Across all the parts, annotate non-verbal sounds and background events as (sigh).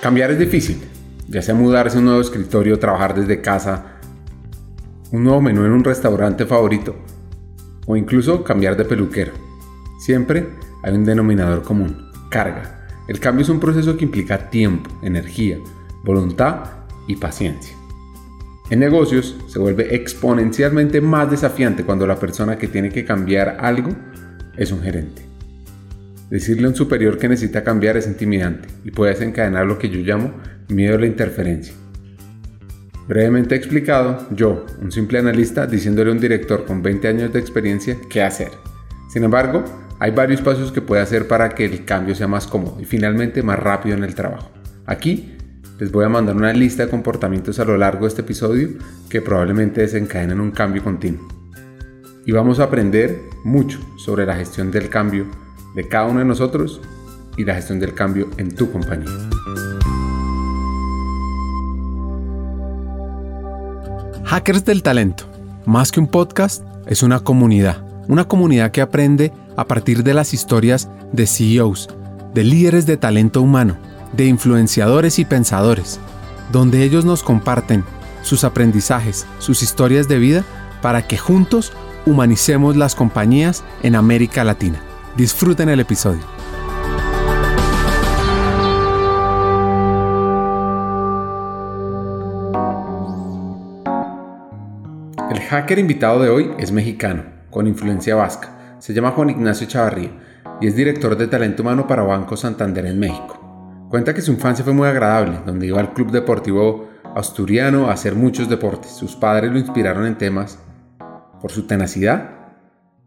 Cambiar es difícil, ya sea mudarse a un nuevo escritorio, trabajar desde casa, un nuevo menú en un restaurante favorito o incluso cambiar de peluquero. Siempre hay un denominador común, carga. El cambio es un proceso que implica tiempo, energía, voluntad y paciencia. En negocios se vuelve exponencialmente más desafiante cuando la persona que tiene que cambiar algo es un gerente. Decirle a un superior que necesita cambiar es intimidante y puede desencadenar lo que yo llamo miedo a la interferencia. Brevemente explicado, yo, un simple analista, diciéndole a un director con 20 años de experiencia qué hacer. Sin embargo, hay varios pasos que puede hacer para que el cambio sea más cómodo y finalmente más rápido en el trabajo. Aquí les voy a mandar una lista de comportamientos a lo largo de este episodio que probablemente desencadenen un cambio continuo. Y vamos a aprender mucho sobre la gestión del cambio de cada uno de nosotros y la gestión del cambio en tu compañía. Hackers del Talento, más que un podcast, es una comunidad. Una comunidad que aprende a partir de las historias de CEOs, de líderes de talento humano, de influenciadores y pensadores, donde ellos nos comparten sus aprendizajes, sus historias de vida, para que juntos humanicemos las compañías en América Latina. Disfruten el episodio. El hacker invitado de hoy es mexicano, con influencia vasca. Se llama Juan Ignacio Chavarría y es director de talento humano para Banco Santander en México. Cuenta que su infancia fue muy agradable, donde iba al club deportivo asturiano a hacer muchos deportes. Sus padres lo inspiraron en temas por su tenacidad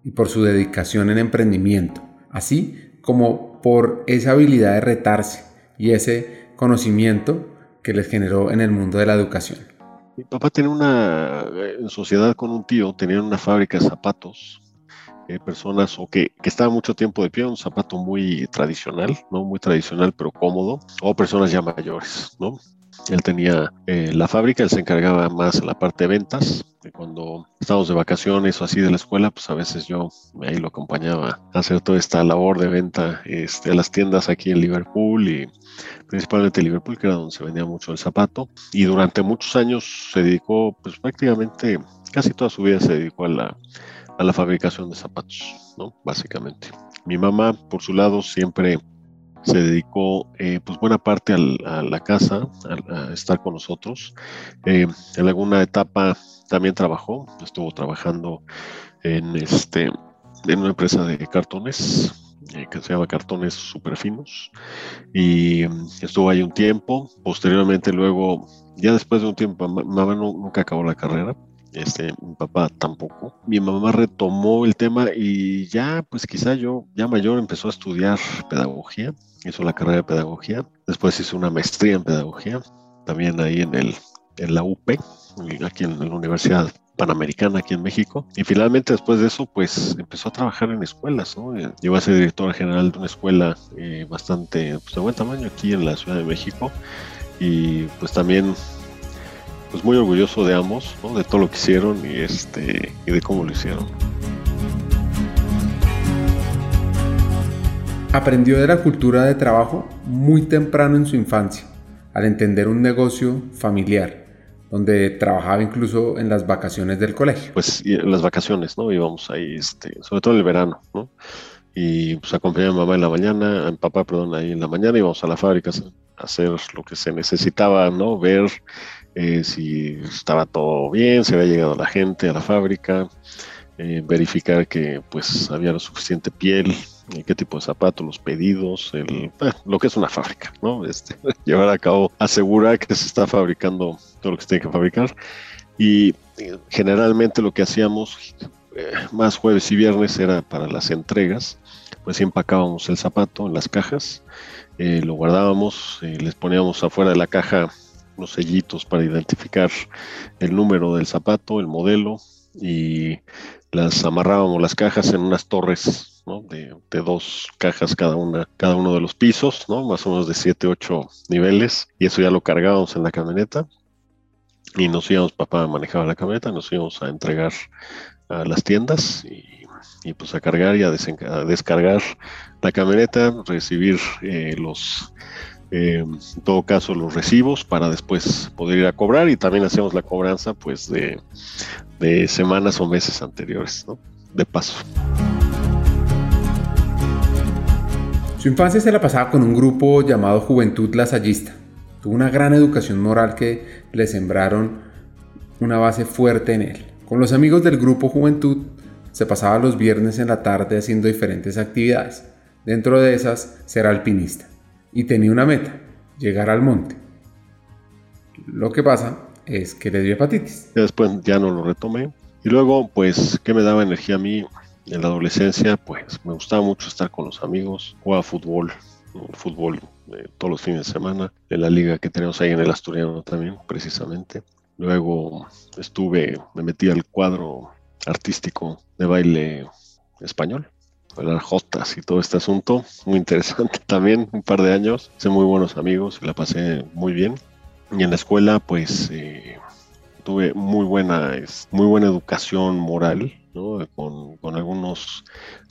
y por su dedicación en emprendimiento, así como por esa habilidad de retarse y ese conocimiento que les generó en el mundo de la educación. Mi papá tenía una, en sociedad con un tío, tenían una fábrica de zapatos, eh, personas o que, que estaban mucho tiempo de pie, un zapato muy tradicional, ¿no? Muy tradicional pero cómodo, o personas ya mayores, ¿no? Él tenía eh, la fábrica, él se encargaba más de la parte de ventas. cuando estábamos de vacaciones o así de la escuela, pues a veces yo ahí lo acompañaba a hacer toda esta labor de venta este, a las tiendas aquí en Liverpool y principalmente en Liverpool, que era donde se vendía mucho el zapato. Y durante muchos años se dedicó, pues prácticamente casi toda su vida se dedicó a la, a la fabricación de zapatos, ¿no? Básicamente. Mi mamá, por su lado, siempre se dedicó eh, pues buena parte a la casa, a, estar con nosotros. Eh, en alguna etapa también trabajó, estuvo trabajando en, este, en una empresa de cartones eh, que se llama Cartones Superfinos y mm, estuvo ahí un tiempo. Posteriormente luego, ya después de un tiempo, mamá nunca acabó la carrera, este, mi papá tampoco. Mi mamá retomó el tema y ya, pues quizá yo, ya mayor, empezó a estudiar pedagogía, hizo la carrera de pedagogía, después hizo una maestría en pedagogía, también ahí en, el, en la UP, aquí en la Universidad Panamericana aquí en México. Y finalmente después de eso, pues empezó a trabajar en escuelas, ¿no? Eh, llegó a ser directora general de una escuela eh, bastante pues, de buen tamaño aquí en la Ciudad de México. Y pues también pues muy orgulloso de ambos, de todo lo que hicieron y, este, y de cómo lo hicieron. Aprendió de la cultura de trabajo muy temprano en su infancia, al entender un negocio familiar, donde trabajaba incluso en las vacaciones del colegio. Pues en las vacaciones, ¿no? Íbamos ahí, este, sobre todo en el verano, ¿no? Y pues acompañaba a mamá en la mañana, a mi papá, perdón, ahí en la mañana íbamos a la fábrica a hacer lo que se necesitaba, ¿no? Ver eh, si estaba todo bien, si había llegado la gente a la fábrica, eh, verificar que pues había lo suficiente piel, eh, qué tipo de zapatos, los pedidos, el, lo que es una fábrica, ¿no? Este, (laughs) llevar a cabo, asegurar que se está fabricando todo lo que se tiene que fabricar. Y generalmente lo que hacíamos más jueves y viernes era para las entregas, pues empacábamos el zapato en las cajas, lo guardábamos, les poníamos afuera de la caja unos sellitos para identificar el número del zapato, el modelo, y las amarrábamos las cajas en unas torres de, dos cajas cada una, cada uno de los pisos, ¿no? más o menos de 7, 8 niveles, y eso ya lo cargábamos en la camioneta. Y nos íbamos, papá manejaba la camioneta, nos íbamos a entregar a las tiendas y, pues a cargar y a, descargar la camioneta, recibir eh, los eh, en todo caso los recibos para después poder ir a cobrar y también hacemos la cobranza pues de, de semanas o meses anteriores, ¿no? de paso. Su infancia se la pasaba con un grupo llamado Juventud Lasallista. Tuvo una gran educación moral que le sembraron una base fuerte en él. Con los amigos del grupo Juventud se pasaba los viernes en la tarde haciendo diferentes actividades. Dentro de esas, ser alpinista. Y tenía una meta, llegar al monte. Lo que pasa es que le dio hepatitis. Después ya no lo retomé. Y luego, pues, ¿qué me daba energía a mí? En la adolescencia, pues, me gustaba mucho estar con los amigos, jugaba fútbol, fútbol eh, todos los fines de semana, en la liga que tenemos ahí en el Asturiano también, precisamente. Luego estuve, me metí al cuadro artístico de baile español, bailar jotas y todo este asunto, muy interesante (laughs) también, un par de años, hice muy buenos amigos y la pasé muy bien. Y en la escuela, pues, eh, tuve muy buena, muy buena educación moral, ¿no? con, con, algunos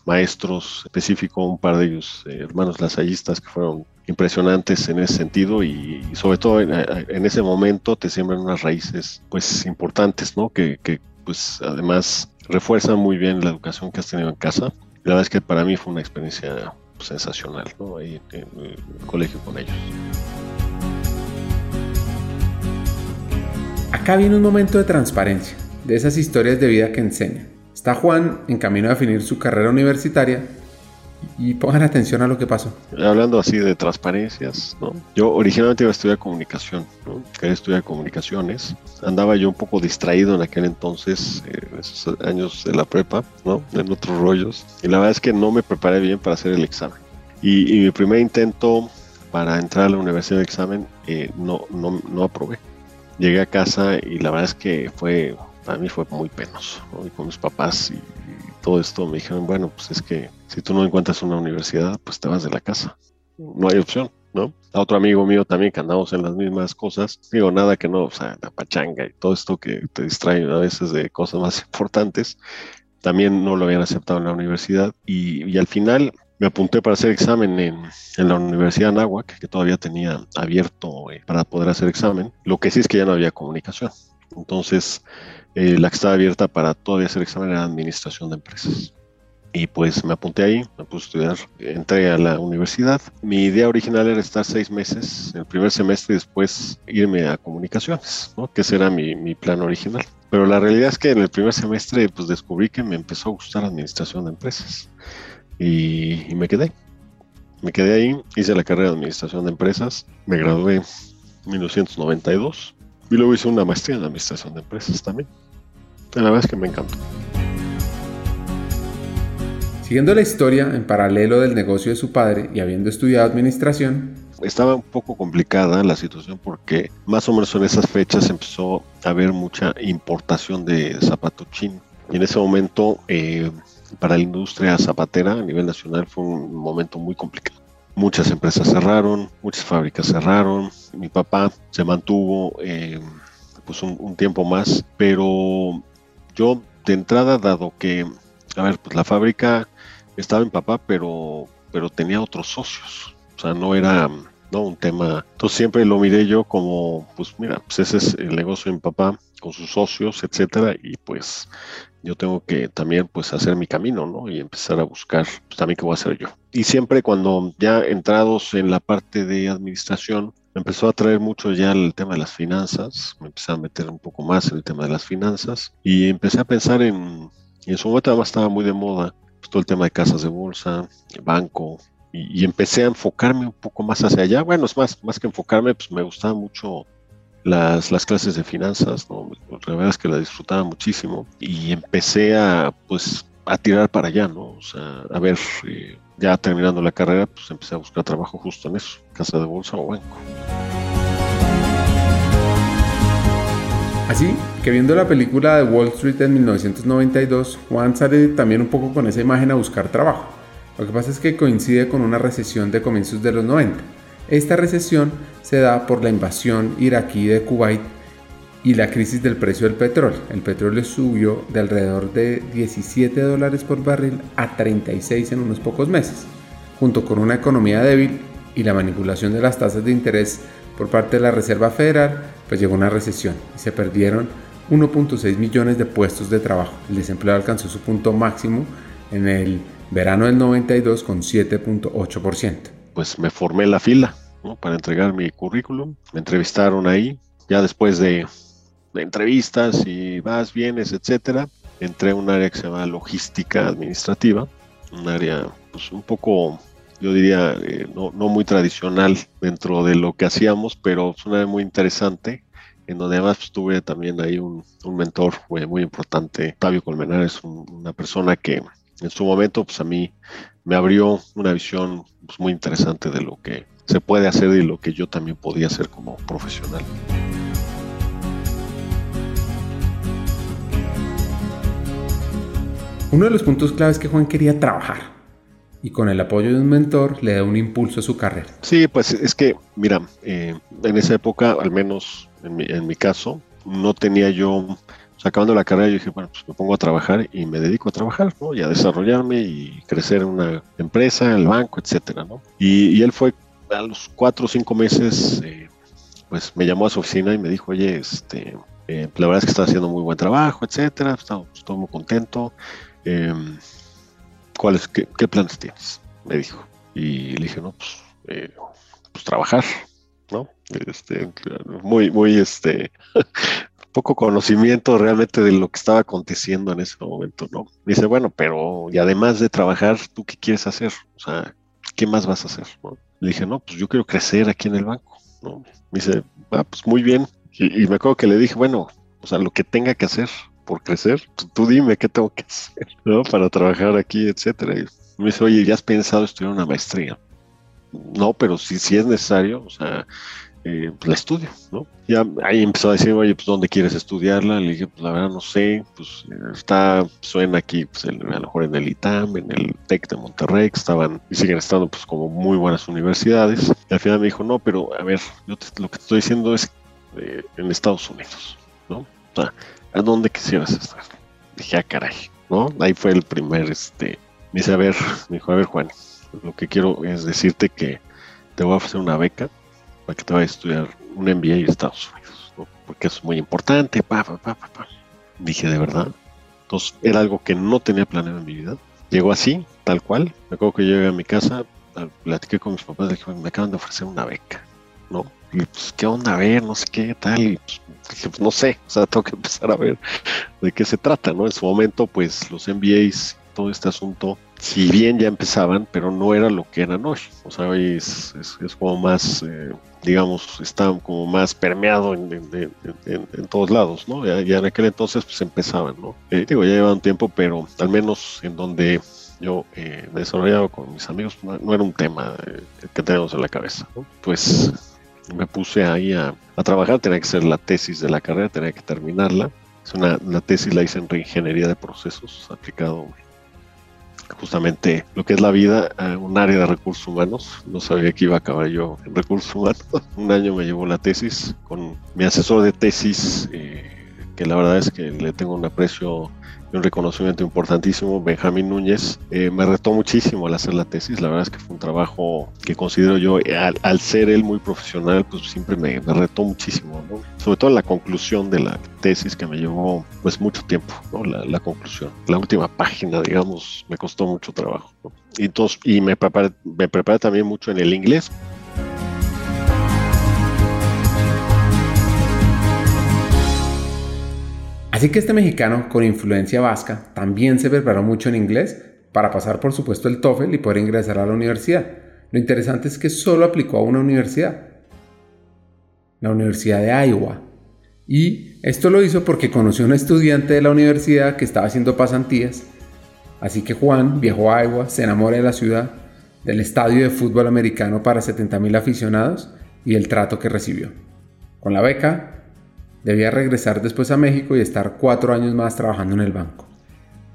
maestros específicos, un par de ellos, eh, hermanos lasallistas, que fueron impresionantes en ese sentido y, sobre todo en, en, ese momento te siembran unas raíces pues importantes, ¿no? Que, que pues además refuerzan muy bien la educación que has tenido en casa. La verdad es que para mí fue una experiencia sensacional, ¿no? Ahí en el colegio con ellos. Acá viene un momento de transparencia, de esas historias de vida que enseñan. Está Juan en camino a definir su carrera universitaria y pongan atención a lo que pasó. Hablando así de transparencias, ¿no? Yo originalmente iba a estudiar comunicación, ¿no? Quería estudiar comunicaciones. Andaba yo un poco distraído en aquel entonces, eh, esos años de la prepa, ¿no? En otros rollos. Y la verdad es que no me preparé bien para hacer el examen. Y, y mi primer intento para entrar a la universidad de examen eh, no, no, no aprobé llegué a casa y la verdad es que fue, para mí fue muy penoso. Y con mis papás y, todo esto me dijeron, bueno, pues es que si tú no encuentras una universidad, pues te vas de la casa. No hay opción, ¿no? A otro amigo mío también que andamos en las mismas cosas, digo, nada que no, o sea, la pachanga y todo esto que te distrae a veces de cosas más importantes, también no lo habían aceptado en la universidad y, al final me apunté para hacer examen en, la Universidad de Anáhuac, que todavía tenía abierto eh, para poder hacer examen. Lo que sí es que ya no había comunicación. Entonces, eh, la que estaba abierta para todavía hacer examen era Administración de Empresas. Y pues me apunté ahí, me puse a estudiar, entré a la universidad. Mi idea original era estar seis meses, el primer semestre y después irme a comunicaciones, ¿no? que ese era mi, mi plan original. Pero la realidad es que en el primer semestre pues descubrí que me empezó a gustar administración de empresas y, me quedé. Me quedé ahí, hice la carrera de administración de empresas, me gradué en 1992 y luego hice una maestría en administración de empresas también. La verdad es que me encantó. Siguiendo la historia en paralelo del negocio de su padre y habiendo estudiado administración, estaba un poco complicada la situación porque más o menos en esas fechas empezó a haber mucha importación de zapato chino. Y en ese momento eh, para la industria zapatera a nivel nacional fue un momento muy complicado. Muchas empresas cerraron, muchas fábricas cerraron. Mi papá se mantuvo eh, pues un, tiempo más, pero yo de entrada, dado que, a ver, pues la fábrica estaba en papá, pero, pero tenía otros socios. O sea, no era ¿no? un tema. Entonces siempre lo miré yo como, pues mira, pues ese es el negocio de mi papá con sus socios, etcétera, y pues yo tengo que también pues hacer mi camino, ¿no? Y empezar a buscar pues, también qué voy a hacer yo. Y siempre cuando ya entrados en la parte de administración, me empezó a traer mucho ya el tema de las finanzas, me empecé a meter un poco más en el tema de las finanzas y empecé a pensar en, y en su momento además estaba muy de moda, pues, todo el tema de casas de bolsa, banco, y, y, empecé a enfocarme un poco más hacia allá. Bueno, es más, más que enfocarme, pues me gustaba mucho las, las clases de finanzas, ¿no? la verdad es que la disfrutaba muchísimo y empecé a, pues, a tirar para allá, ¿no? O sea, a ver, eh, ya terminando la carrera, pues empecé a buscar trabajo justo en eso, casa de bolsa o banco. Así que viendo la película de Wall Street en 1992, Juan sale también un poco con esa imagen a buscar trabajo. Lo que pasa es que coincide con una recesión de comienzos de los 90 esta recesión se da por la invasión iraquí de Kuwait y la crisis del precio del petróleo. El petróleo subió de alrededor de 17 dólares por barril a 36 en unos pocos meses. Junto con una economía débil, y la manipulación de las tasas de interés por parte de la Reserva Federal, pues llegó una recesión y se perdieron 1.6 millones de puestos de trabajo. El desempleo alcanzó su punto máximo en el verano del 92 con 7.8%. Pues me formé la fila para entregar mi currículum, me entrevistaron ahí, ya después de, entrevistas y vas, vienes, etcétera, entré a un área que se llama logística administrativa, un área pues un poco yo diría, eh, no, no, muy tradicional dentro de lo que hacíamos, pero es una muy interesante, en donde además pues, tuve también ahí un, un mentor muy, muy, importante, Fabio Colmenares, una persona que en su momento pues a mí me abrió una visión pues, muy interesante de lo que se puede hacer y lo que yo también podía hacer como profesional. Uno de los puntos claves es que Juan quería trabajar y con el apoyo de un mentor le da un impulso a su carrera. Sí, pues es que, mira, eh, en esa época, al menos en mi, caso, no tenía yo, acabando la carrera, yo dije, bueno, pues me pongo a trabajar y me dedico a trabajar, ¿no? Y a desarrollarme y crecer en una empresa, el banco, etcétera, ¿no? Y, él fue a los cuatro o cinco meses, eh, pues me llamó a su oficina y me dijo, oye, este, eh, la verdad es que está haciendo muy buen trabajo, etcétera, estoy, estoy muy contento. Eh, ¿cuáles, qué, planes tienes? Me dijo. Y le dije, no, pues, eh, pues trabajar, ¿no? Este, muy, muy, este, (laughs) poco conocimiento realmente de lo que estaba aconteciendo en ese momento, ¿no? dice, bueno, pero, y además de trabajar, ¿tú qué quieres hacer? O sea, ¿qué más vas a hacer? Le dije, no, pues yo quiero crecer aquí en el banco, ¿no? Me dice, ah, pues muy bien. Y, y me acuerdo que le dije, bueno, o sea, lo que tenga que hacer, por crecer, tú, dime qué tengo que hacer, (laughs) ¿no? Para trabajar aquí, etcétera. Y me dice, oye, ¿ya has pensado estudiar una maestría? No, pero si, si es necesario, o sea, eh, pues la estudio, ¿no? Ya ahí empezó a decir, oye, pues ¿dónde quieres estudiarla? Le dije, pues la verdad no sé, pues está, suena aquí, pues a lo mejor en el ITAM, en el TEC de Monterrey, que estaban y siguen estando pues como muy buenas universidades. Y al final me dijo, no, pero a ver, yo lo que te estoy diciendo es eh, en Estados Unidos, ¿no? O sea, ¿a dónde quisieras estar? Dije, ah, caray, ¿no? Ahí fue el primer, este, me dice, a ver, me dijo, a ver, Juan, lo que quiero es decirte que te voy a ofrecer una beca para que te vayas a estudiar un MBA en Estados Unidos, ¿no? porque es muy importante, pa, pa, pa, pa, Dije, ¿de verdad? Entonces, era algo que no tenía planeado en mi vida. Llegó así, tal cual. Me acuerdo que llegué a mi casa, platiqué con mis papás, dije, me acaban de ofrecer una beca, ¿no? Pues, ¿qué onda? A ver, no sé qué tal. Y pues, pues no sé, o sea, (laughs) tengo que empezar a ver de qué se trata, ¿no? En su momento, pues los MBAs, todo este asunto, si bien ya empezaban, pero no era lo que eran hoy. O sea, hoy es, es, como más, eh, digamos, está como más permeado en, en, todos lados, ¿no? Ya, en aquel entonces, pues empezaban, ¿no? Eh, digo, ya lleva un tiempo, pero al menos en donde yo eh, desarrollaba con mis amigos, no, era un tema que tenemos en la cabeza, ¿no? Pues me puse ahí a, trabajar, tenía que ser la tesis de la carrera, tenía que terminarla. Es una, tesis la hice en reingeniería de procesos, aplicado justamente lo que es la vida a un área de recursos humanos. No sabía que iba a acabar yo en recursos humanos. (laughs) un año me llevó la tesis con mi asesor de tesis, eh, que la verdad es que le tengo un aprecio un reconocimiento importantísimo, Benjamín Núñez. Eh, me retó muchísimo al hacer la tesis, la verdad es que fue un trabajo que considero yo, al, ser él muy profesional, pues siempre me, retó muchísimo, sobre todo la conclusión de la tesis que me llevó pues mucho tiempo, ¿no? la, conclusión. La última página, digamos, me costó mucho trabajo. Y, entonces, y me preparé, me preparé también mucho en el inglés, Así que este mexicano con influencia vasca también se preparó mucho en inglés para pasar por supuesto el TOEFL y poder ingresar a la universidad. Lo interesante es que solo aplicó a una universidad, la Universidad de Iowa. Y esto lo hizo porque conoció a un estudiante de la universidad que estaba haciendo pasantías. Así que Juan viajó a Iowa, se enamora de la ciudad, del estadio de fútbol americano para 70.000 aficionados y el trato que recibió. Con la beca, Debía regresar después a México y estar cuatro años más trabajando en el banco.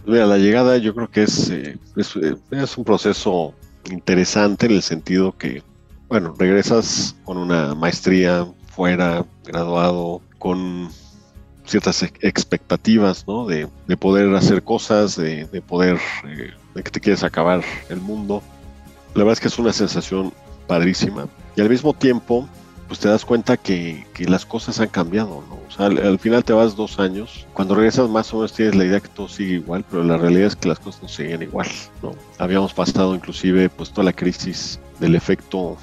Mira, la llegada yo creo que es, eh, eh, es, un proceso interesante en el sentido que, bueno, regresas con una maestría fuera, graduado, con ciertas expectativas, ¿no? De, poder hacer cosas, de, poder, eh, de que te quieres acabar el mundo. La verdad es que es una sensación padrísima. Y al mismo tiempo, pues te das cuenta que, las cosas han cambiado, ¿no? O sea, al, final te vas dos años, cuando regresas más o menos tienes la idea que todo sigue igual, pero la realidad es que las cosas no siguen igual, ¿no? Habíamos pasado inclusive pues toda la crisis del efecto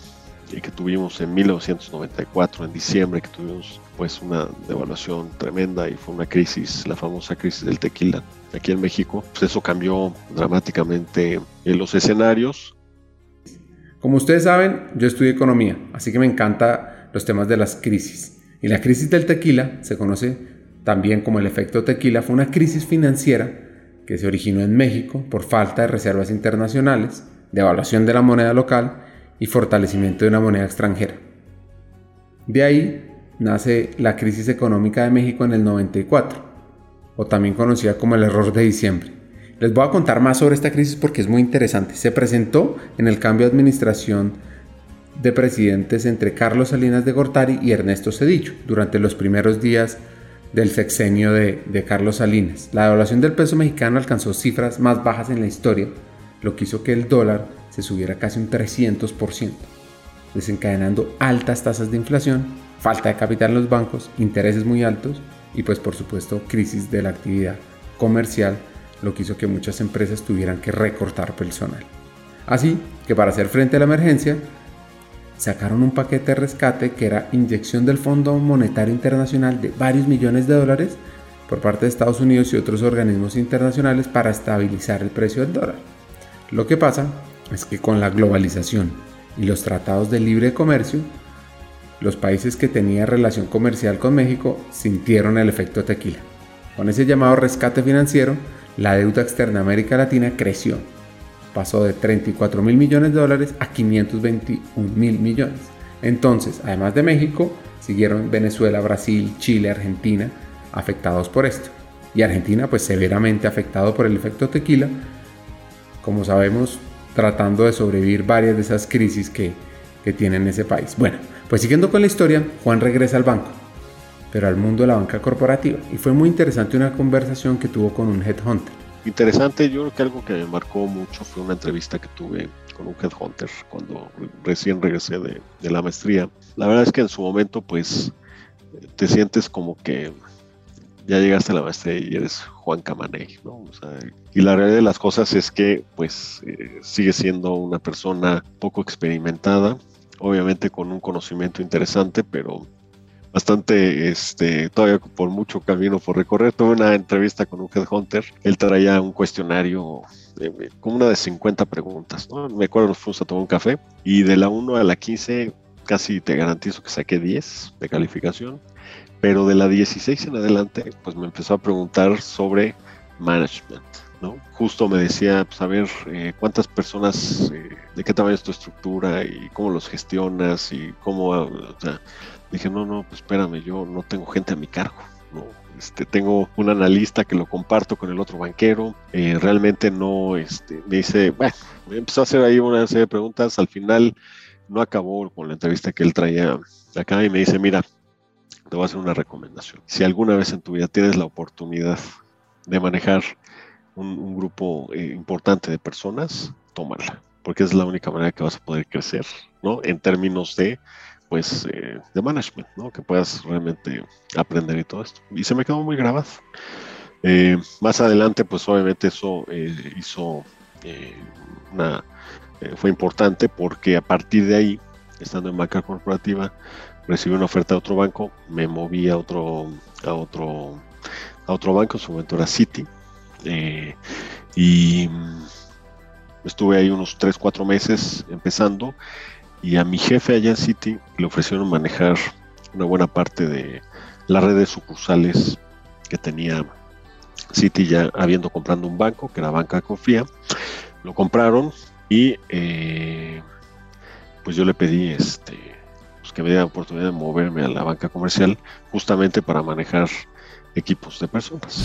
que tuvimos en 1994, en diciembre, que tuvimos pues una devaluación tremenda y fue una crisis, la famosa crisis del tequila aquí en México, pues eso cambió dramáticamente en los escenarios. Como ustedes saben, yo estudio economía, así que me encanta los temas de las crisis. Y la crisis del tequila se conoce también como el efecto tequila, fue una crisis financiera que se originó en México por falta de reservas internacionales, devaluación de la moneda local y fortalecimiento de una moneda extranjera. De ahí nace la crisis económica de México en el 94, o también conocida como el error de diciembre. Les voy a contar más sobre esta crisis porque es muy interesante. Se presentó en el cambio de administración de presidentes entre Carlos Salinas de Gortari y Ernesto Cedillo durante los primeros días del sexenio de, de Carlos Salinas. La devaluación del peso mexicano alcanzó cifras más bajas en la historia, lo que hizo que el dólar se subiera casi un 300%, desencadenando altas tasas de inflación, falta de capital en los bancos, intereses muy altos y pues por supuesto crisis de la actividad comercial, lo que hizo que muchas empresas tuvieran que recortar personal. Así que para hacer frente a la emergencia, sacaron un paquete de rescate que era inyección del Fondo Monetario Internacional de varios millones de dólares por parte de Estados Unidos y otros organismos internacionales para estabilizar el precio del dólar. Lo que pasa es que con la globalización y los tratados de libre comercio, los países que tenían relación comercial con México sintieron el efecto tequila. Con ese llamado rescate financiero, la deuda externa de América Latina creció. Pasó de 34 mil millones de dólares a 521 mil millones. Entonces, además de México, siguieron Venezuela, Brasil, Chile, Argentina afectados por esto. Y Argentina pues severamente afectado por el efecto tequila. Como sabemos, tratando de sobrevivir varias de esas crisis que, que tiene ese país. Bueno, pues siguiendo con la historia, Juan regresa al banco, pero al mundo de la banca corporativa. Y fue muy interesante una conversación que tuvo con un headhunter. Interesante, yo creo que algo que me marcó mucho fue una entrevista que tuve con un headhunter cuando recién regresé de, la maestría. La verdad es que en su momento, pues, te sientes como que ya llegaste a la maestría y eres Juan Camaney, ¿no? y la realidad de las cosas es que, pues, eh, sigue siendo una persona poco experimentada, obviamente con un conocimiento interesante, pero bastante, este, todavía por mucho camino por recorrer. Tuve una entrevista con un headhunter, él traía un cuestionario eh, con una de 50 preguntas, ¿no? Me acuerdo, nos fuimos a tomar un café y de la 1 a la 15 casi te garantizo que saqué 10 de calificación pero de la 16 en adelante, pues me empezó a preguntar sobre management, ¿no? Justo me decía, pues a ver, eh, cuántas personas, eh, de qué tamaño es tu estructura y cómo los gestionas y cómo, o sea, dije, no, no, pues espérame, yo no tengo gente a mi cargo, ¿no? Este, tengo un analista que lo comparto con el otro banquero, eh, realmente no, este, me dice, bueno, me empezó a hacer ahí una serie de preguntas, al final no acabó con la entrevista que él traía acá y me dice, mira, te voy a hacer una recomendación. Si alguna vez en tu vida tienes la oportunidad de manejar un, grupo eh, importante de personas, tómala, porque es la única manera que vas a poder crecer, ¿no? En términos de, pues, eh, de management, ¿no? Que puedas realmente aprender y todo esto. Y se me quedó muy grabado. Eh, más adelante, pues, obviamente eso hizo una, fue importante porque a partir de ahí, estando en banca corporativa, recibí una oferta de otro banco, me moví a otro, a otro, a otro banco, en su momento era City, eh, y estuve ahí unos 3, 4 meses empezando, y a mi jefe allá en City le ofrecieron manejar una buena parte de la red de sucursales que tenía City ya habiendo comprando un banco, que era Banca Confía, lo compraron y eh, pues yo le pedí este que me diera oportunidad de moverme a la banca comercial justamente para manejar equipos de personas.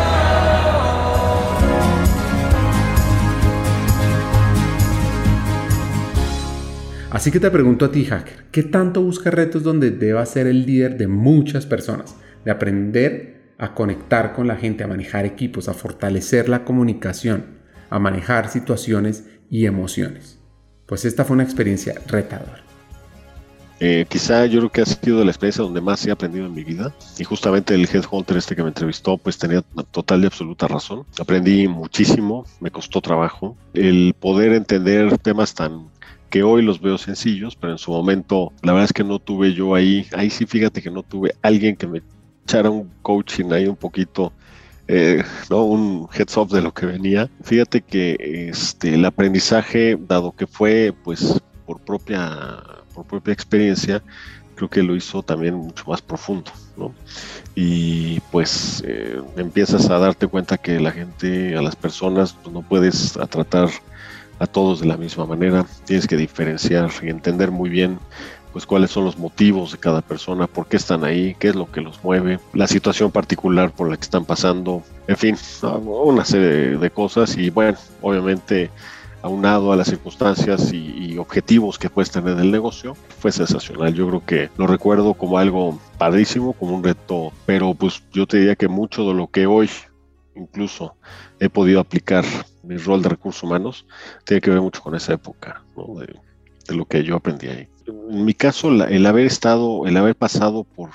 Así que te pregunto a ti, hacker, ¿qué tanto buscas retos donde debas ser el líder de muchas personas? De aprender a conectar con la gente, a manejar equipos, a fortalecer la comunicación, a manejar situaciones y emociones pues esta fue una experiencia retadora. Eh, quizá yo creo que ha sido la experiencia donde más he aprendido en mi vida y justamente el headhunter este que me entrevistó pues tenía total y absoluta razón. Aprendí muchísimo, me costó trabajo el poder entender temas tan que hoy los veo sencillos, pero en su momento la verdad es que no tuve yo ahí, ahí sí fíjate que no tuve alguien que me echara un coaching ahí un poquito eh, ¿no? un heads up de lo que venía. Fíjate que este, el aprendizaje, dado que fue pues por propia, por propia experiencia, creo que lo hizo también mucho más profundo, ¿no? Y pues eh, empiezas a darte cuenta que la gente, a las personas, pues, no puedes tratar a todos de la misma manera, tienes que diferenciar y entender muy bien pues cuáles son los motivos de cada persona, por qué están ahí, qué es lo que los mueve, la situación particular por la que están pasando, en fin, una serie de cosas y bueno, obviamente aunado a las circunstancias y, objetivos que puedes tener del negocio, fue sensacional. Yo creo que lo recuerdo como algo padrísimo, como un reto, pero pues yo te diría que mucho de lo que hoy incluso he podido aplicar mi rol de recursos humanos tiene que ver mucho con esa época, de, lo que yo aprendí ahí. En mi caso, el haber estado, el haber pasado por,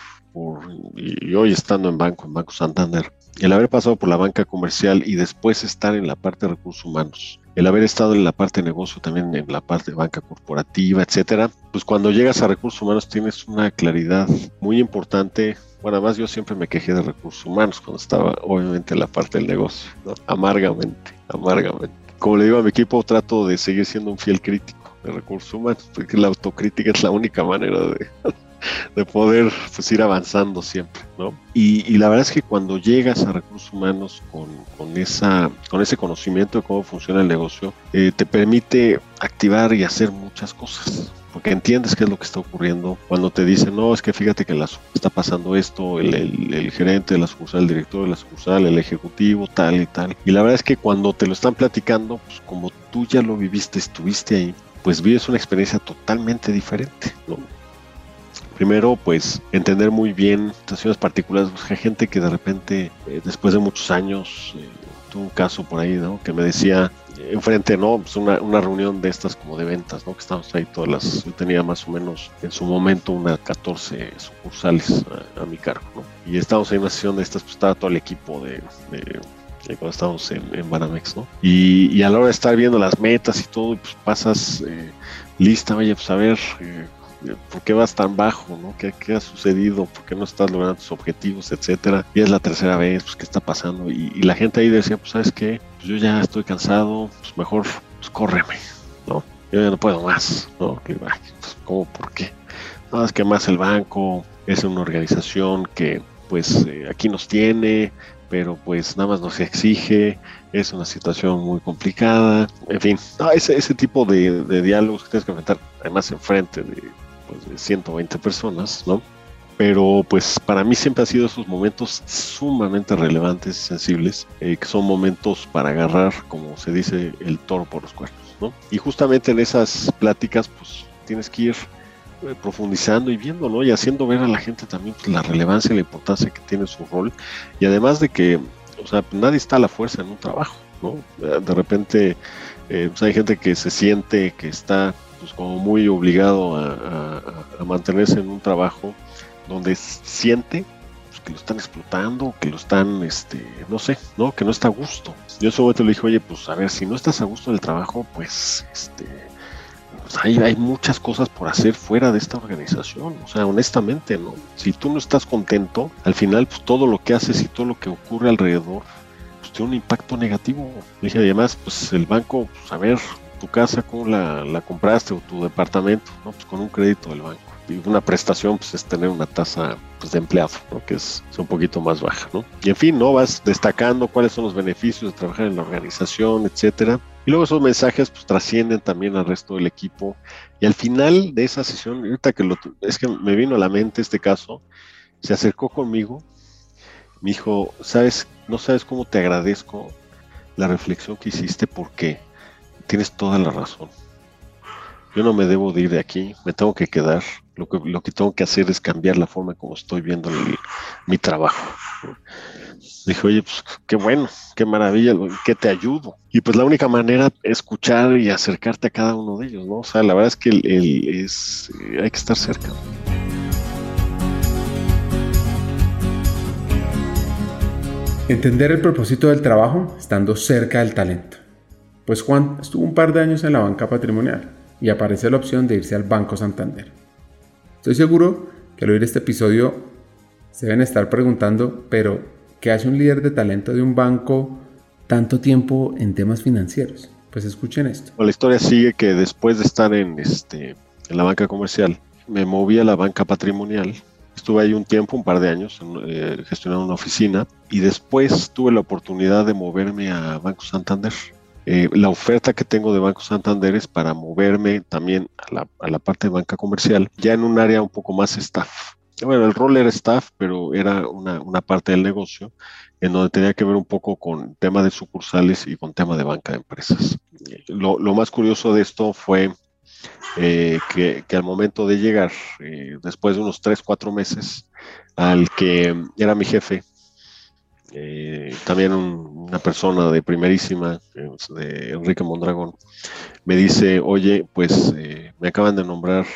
y hoy estando en banco, en Banco Santander, el haber pasado por la banca comercial y después estar en la parte de recursos humanos, el haber estado en la parte de negocio, también en la parte de banca corporativa, etcétera, pues cuando llegas a recursos humanos tienes una claridad muy importante. Bueno, además yo siempre me quejé de recursos humanos cuando estaba obviamente en la parte del negocio, amargamente, amargamente. Como le digo a mi equipo, trato de seguir siendo un fiel crítico de recursos humanos, porque la autocrítica es la única manera de, de poder pues, ir avanzando siempre, ¿no? Y, la verdad es que cuando llegas a recursos humanos con, con, esa, con ese conocimiento de cómo funciona el negocio, eh, te permite activar y hacer muchas cosas, porque entiendes qué es lo que está ocurriendo. Cuando te dicen, no, es que fíjate que está pasando esto, el, el, gerente de la sucursal, el director de la sucursal, el ejecutivo, tal y tal. Y la verdad es que cuando te lo están platicando, pues como tú ya lo viviste, estuviste ahí, pues vives una experiencia totalmente diferente, ¿no? Primero, pues entender muy bien situaciones particulares. Pues, gente que de repente, eh, después de muchos años, eh, tuvo un caso por ahí, ¿no? Que me decía, enfrente, ¿no? Pues una, reunión de estas como de ventas, ¿no? Que estábamos ahí todas las, yo tenía más o menos en su momento unas 14 sucursales a, mi cargo, ¿no? Y estábamos en una sesión de estas, pues estaba todo el equipo de cuando estábamos en, en Banamex, ¿no? Y, a la hora de estar viendo las metas y todo, pues pasas eh, lista, oye, pues a ver, eh, ¿por qué vas tan bajo, no? ¿Qué, ¿Qué, ha sucedido? ¿Por qué no estás logrando tus objetivos, etcétera? Y es la tercera vez, pues, ¿qué está pasando? Y, la gente ahí decía, pues, ¿sabes qué? Pues yo ya estoy cansado, pues mejor, pues córreme, ¿no? Yo ya no puedo más, ¿no? Pues, ¿Cómo? ¿Por qué? No, es que más el banco es una organización que, pues, eh, aquí nos tiene, pero pues nada más nos exige, es una situación muy complicada, en fin, ese, ese tipo de, diálogos que tienes que enfrentar, además enfrente de, pues, de 120 personas, ¿no? Pero pues para mí siempre han sido esos momentos sumamente relevantes y sensibles, eh, que son momentos para agarrar, como se dice, el toro por los cuernos, ¿no? Y justamente en esas pláticas, pues tienes que ir eh, profundizando y viendo, ¿no? Y haciendo ver a la gente también pues, la relevancia y la importancia que tiene su rol. Y además de que, o sea, nadie está a la fuerza en un trabajo, ¿no? De repente, eh, pues hay gente que se siente que está, pues, como muy obligado a, mantenerse en un trabajo donde siente pues, que lo están explotando, que lo están, este, no sé, ¿no? Que no está a gusto. Yo en ese momento le dije, oye, pues a ver, si no estás a gusto en el trabajo, pues, este, pues, hay, hay, muchas cosas por hacer fuera de esta organización. O sea, honestamente, ¿no? Si tú no estás contento, al final, pues todo lo que haces y todo lo que ocurre alrededor, pues tiene un impacto negativo. Dije, además, pues el banco, pues a ver, tu casa, ¿cómo la, la compraste? O tu departamento, ¿no? Pues con un crédito del banco. Y una prestación, pues es tener una tasa pues, de empleado, ¿no? Que es, es, un poquito más baja, ¿no? Y en fin, ¿no? Vas destacando cuáles son los beneficios de trabajar en la organización, etcétera Y luego esos mensajes pues trascienden también al resto del equipo. Y al final de esa sesión, ahorita que lo, es que me vino a la mente este caso, se acercó conmigo, me dijo, sabes, no sabes cómo te agradezco la reflexión que hiciste porque tienes toda la razón. Yo no me debo de ir de aquí, me tengo que quedar. Lo que, lo que tengo que hacer es cambiar la forma como estoy viendo mi trabajo. Dije, oye, pues qué bueno, qué maravilla, que te ayudo. Y pues la única manera es escuchar y acercarte a cada uno de ellos, ¿no? O sea, la verdad es que el, es, eh, hay que estar cerca. Entender el propósito del trabajo estando cerca del talento. Pues Juan estuvo un par de años en la banca patrimonial y aparece la opción de irse al Banco Santander. Estoy seguro que al oír este episodio se deben estar preguntando, pero ¿qué hace un líder de talento de un banco tanto tiempo en temas financieros? Pues escuchen esto. La historia sigue que después de estar en, este, en la banca comercial, me moví a la banca patrimonial. Estuve ahí un tiempo, un par de años, eh, gestionando una oficina y después tuve la oportunidad de moverme a Banco Santander eh, la oferta que tengo de Banco Santander es para moverme también a la, parte de banca comercial, ya en un área un poco más staff. Bueno, el rol era staff, pero era una, parte del negocio en donde tenía que ver un poco con tema de sucursales y con tema de banca de empresas. Lo, más curioso de esto fue eh, que, al momento de llegar, eh, después de unos 3, 4 meses, al que era mi jefe, eh, también una persona de primerísima, de Enrique Mondragón, me dice, oye, pues eh, me acaban de nombrar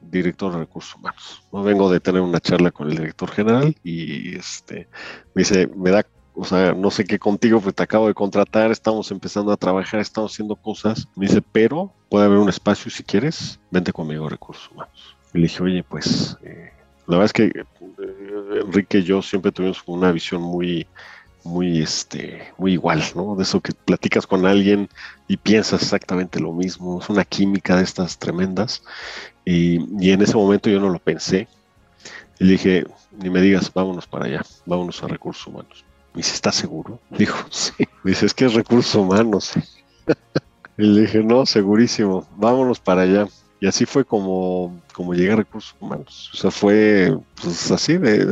director de recursos humanos. No vengo de tener una charla con el director general y este me dice, me da, o sea, no sé qué contigo, pues te acabo de contratar, estamos empezando a trabajar, estamos haciendo cosas. Me dice, pero puede haber un espacio si quieres, vente conmigo a recursos humanos. Y le dije, oye, pues eh, la verdad es que eh, Enrique y yo siempre tuvimos una visión muy, muy, este, muy igual, ¿no? De eso que platicas con alguien y piensas exactamente lo mismo. Es una química de estas tremendas. Y, en ese momento yo no lo pensé. Y le dije, ni me digas, vámonos para allá, vámonos a recursos humanos. Me dice, ¿estás seguro? (laughs) Dijo, sí. Me dice, es que es recursos humanos. (laughs) y le dije, no, segurísimo, vámonos para allá. Y así fue como, como llegué a recursos humanos. O sea, fue pues, así, de,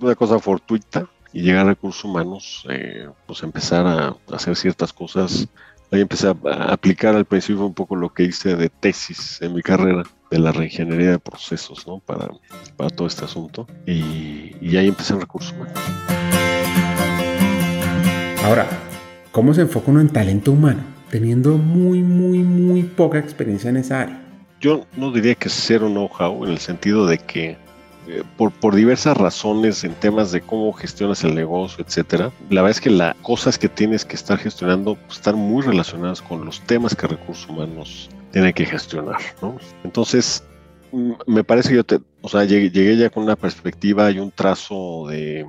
una cosa fortuita. Y llegar a recursos humanos, eh, pues empezar a hacer ciertas cosas. Ahí empecé a, aplicar al principio un poco lo que hice de tesis en mi carrera, de la reingeniería de procesos, ¿no? Para, para todo este asunto. Y, y ahí empecé en recursos humanos. Ahora, ¿cómo se enfoca uno en talento humano, teniendo muy, muy, muy poca experiencia en esa área? Yo no diría que un know-how en el sentido de que eh, por, por, diversas razones en temas de cómo gestionas el negocio, etcétera, la verdad es que las cosas que tienes que estar gestionando pues, están muy relacionadas con los temas que recursos humanos tienen que gestionar. Entonces, me parece que yo te, o sea, llegué, ya con una perspectiva y un trazo de,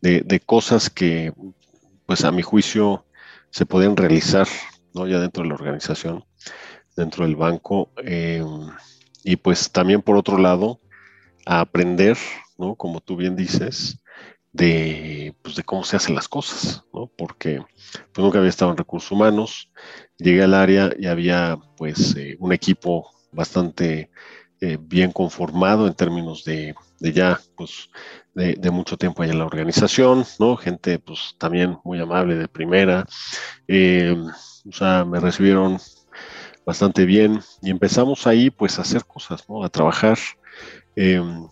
de, de, cosas que, pues a mi juicio, se pueden realizar, ¿no? Ya dentro de la organización dentro del banco. Eh, y pues también por otro lado, a aprender, ¿no? Como tú bien dices, de, pues, de cómo se hacen las cosas, ¿no? Porque pues, nunca había estado en recursos humanos, llegué al área y había pues eh, un equipo bastante eh, bien conformado en términos de, ya pues de, mucho tiempo allá en la organización, ¿no? Gente pues también muy amable de primera, o sea, me recibieron bastante bien y empezamos ahí pues a hacer cosas, ¿no? A trabajar em,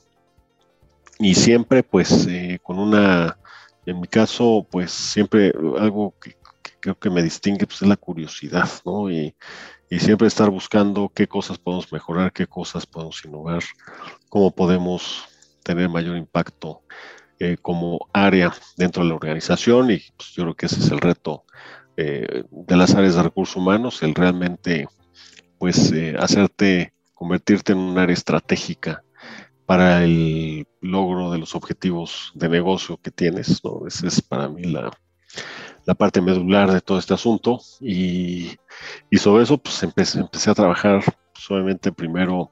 y siempre pues eh, con una, en mi caso pues siempre algo que, creo que me distingue pues es la curiosidad, ¿no? Y, y, siempre estar buscando qué cosas podemos mejorar, qué cosas podemos innovar, cómo podemos tener mayor impacto eh, como área dentro de la organización y pues, yo creo que ese es el reto eh, de las áreas de recursos humanos, el realmente pues eh, hacerte convertirte en un área estratégica para el logro de los objetivos de negocio que tienes. ¿no? Esa es para mí la, parte medular de todo este asunto. Y, sobre eso, pues empecé, empecé a trabajar. Pues, primero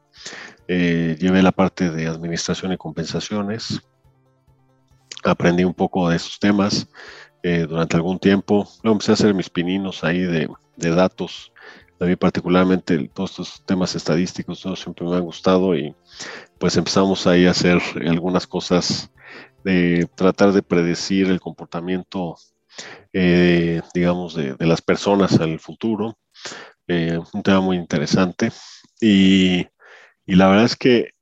eh, llevé la parte de administración y compensaciones. Aprendí un poco de esos temas. eh, durante algún tiempo. Luego empecé a hacer mis pininos ahí de, datos. A mí particularmente todos estos temas estadísticos siempre me han gustado y pues empezamos ahí a hacer algunas cosas de tratar de predecir el comportamiento, eh, digamos, de, las personas al futuro. Eh, un tema muy interesante. Y, y la verdad es que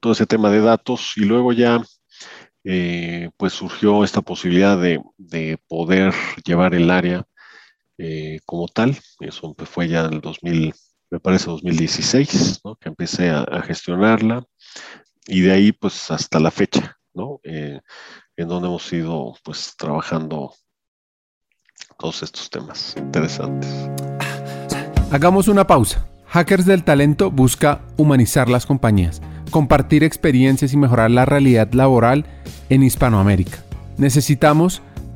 todo ese tema de datos y luego ya eh, pues surgió esta posibilidad de, poder llevar el área eh, como tal. Eso fue ya en el 2000, me parece 2016, ¿no? que empecé a, gestionarla y de ahí pues hasta la fecha, ¿no? Eh, en donde hemos ido pues trabajando todos estos temas interesantes. Hagamos una pausa. Hackers del Talento busca humanizar las compañías compartir experiencias y mejorar la realidad laboral en Hispanoamérica. Necesitamos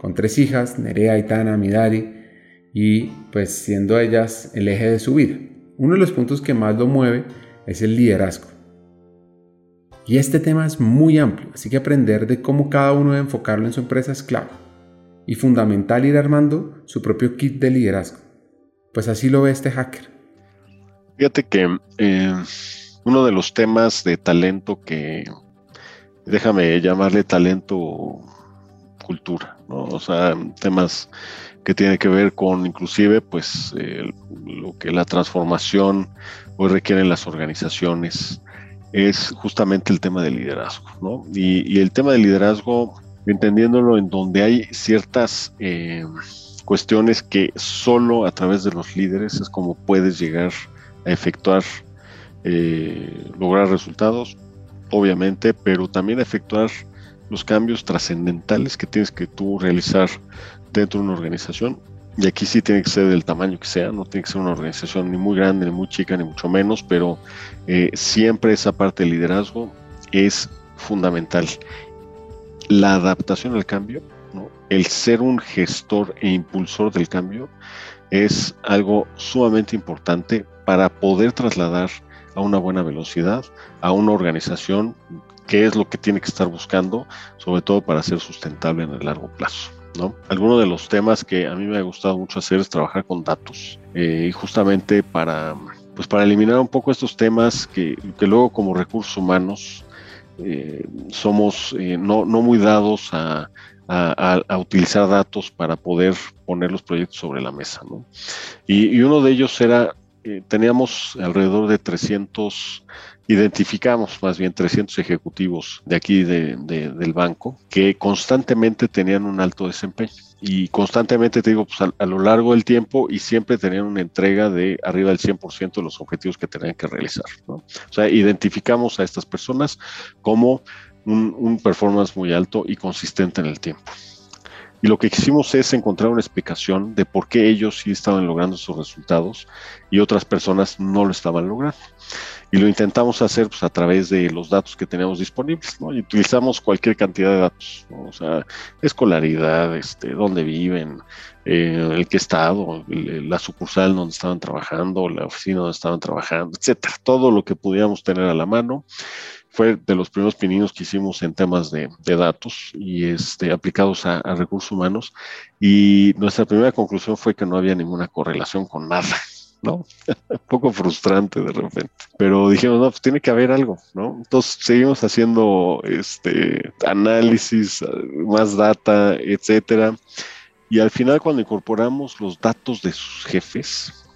con tres hijas, Nerea, Itana, Midari, y pues siendo ellas el eje de su vida. Uno de los puntos que más lo mueve es el liderazgo. Y este tema es muy amplio, así que aprender de cómo cada uno debe enfocarlo en su empresa es clave. Y fundamental ir armando su propio kit de liderazgo. Pues así lo ve este hacker. Fíjate que eh, uno de los temas de talento que déjame llamarle talento cultura, ¿no? O sea, temas que tienen que ver con inclusive pues lo que la transformación hoy requieren las organizaciones es justamente el tema del liderazgo, ¿no? Y, el tema del liderazgo, entendiéndolo en donde hay ciertas eh, cuestiones que solo a través de los líderes es como puedes llegar a efectuar, eh, lograr resultados, obviamente, pero también efectuar los cambios trascendentales que tienes que tú realizar dentro de una organización. Y aquí sí tiene que ser del tamaño que sea, no tiene que ser una organización ni muy grande, ni muy chica, ni mucho menos, pero eh, siempre esa parte del liderazgo es fundamental. La adaptación al cambio, el ser un gestor e impulsor del cambio, es algo sumamente importante para poder trasladar a una buena velocidad, a una organización que es lo que tiene que estar buscando, sobre todo para ser sustentable en el largo plazo. ¿no? De los temas que a mí me ha gustado mucho hacer es trabajar con datos eh, y justamente para, pues para eliminar un poco estos temas que, que luego como recursos humanos eh, somos eh, no, no, muy dados a, a, utilizar datos para poder poner los proyectos sobre la mesa. ¿no? Y, y uno de ellos era teníamos alrededor de 300, identificamos más bien 300 ejecutivos de aquí del banco que constantemente tenían un alto desempeño. Y constantemente, te digo, pues a, lo largo del tiempo y siempre tenían una entrega de arriba del 100% de los objetivos que tenían que realizar. O sea, identificamos a estas personas como un performance muy alto y consistente en el tiempo. Y lo que quisimos es encontrar una explicación de por qué ellos sí estaban logrando sus resultados y otras personas no lo estaban logrando. Y lo intentamos hacer pues, a través de los datos que teníamos disponibles, ¿no? Y utilizamos cualquier cantidad de datos, o sea, escolaridad, este, dónde viven, eh, el qué estado, la sucursal donde estaban trabajando, la oficina donde estaban trabajando, etcétera. Todo lo que pudiéramos tener a la mano fue de los primeros pininos que hicimos en temas de, datos y este, aplicados a, recursos humanos. Y nuestra primera conclusión fue que no había ninguna correlación con nada. (laughs) ¿no? Un (laughs) poco frustrante de repente. Pero dijimos, no, pues tiene que haber algo, ¿no? Entonces seguimos haciendo este análisis, más data, etcétera. Y al final, cuando incorporamos los datos de sus jefes,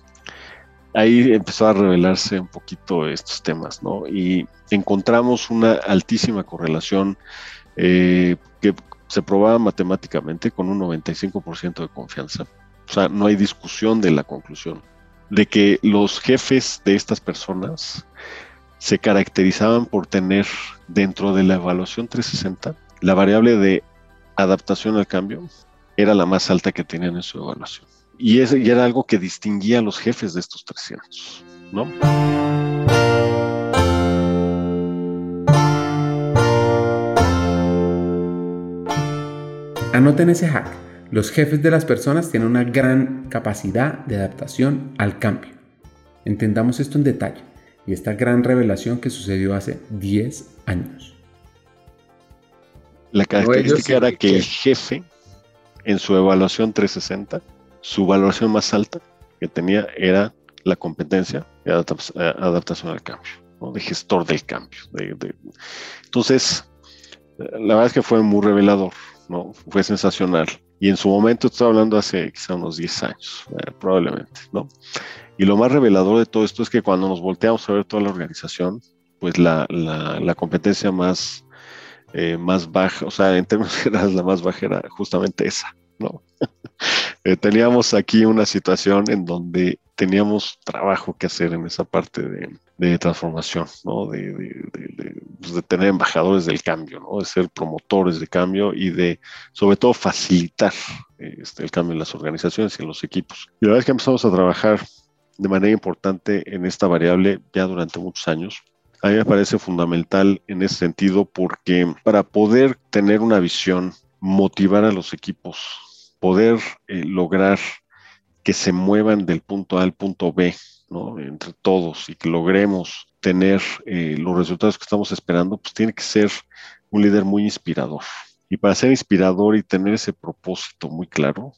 ahí empezó a revelarse un poquito estos temas, ¿no? Y encontramos una altísima correlación eh, que se probaba matemáticamente con un 95% de confianza. O sea, no hay discusión de la conclusión de que los jefes de estas personas se caracterizaban por tener dentro de la evaluación 360 la variable de adaptación al cambio era la más alta que tenían en su evaluación. Y, ese, y era algo que distinguía a los jefes de estos 300, ¿no? Anoten ese hack. Los jefes de las personas tienen una gran capacidad de adaptación al cambio. Entendamos esto en detalle y esta gran revelación que sucedió hace 10 años. La característica era que el jefe, en su evaluación 360, su valoración más alta que tenía era la competencia de adaptación al cambio, de gestor del cambio. Entonces, la verdad es que fue muy revelador, ¿no? fue sensacional. Y en su momento, estaba hablando hace quizá unos 10 años, eh, probablemente, ¿no? Y lo más revelador de todo esto es que cuando nos volteamos a ver toda la organización, pues la, la competencia más eh, más baja, o sea, en términos (laughs) generales la más baja era justamente esa, ¿no? (laughs) Eh, teníamos aquí una situación en donde teníamos trabajo que hacer en esa parte de, transformación, ¿no? Pues, de, tener embajadores del cambio, ¿no? De ser promotores de cambio y de, sobre todo, facilitar este, el cambio en las organizaciones y en los equipos. Y la verdad es que empezamos a trabajar de manera importante en esta variable ya durante muchos años a mí me parece fundamental en ese sentido porque para poder tener una visión, motivar a los equipos, poder eh, lograr que se muevan del punto A al punto B, ¿no? entre todos y que logremos tener eh, los resultados que estamos esperando, pues tiene que ser un líder muy inspirador. Y para ser inspirador y tener ese propósito muy claro,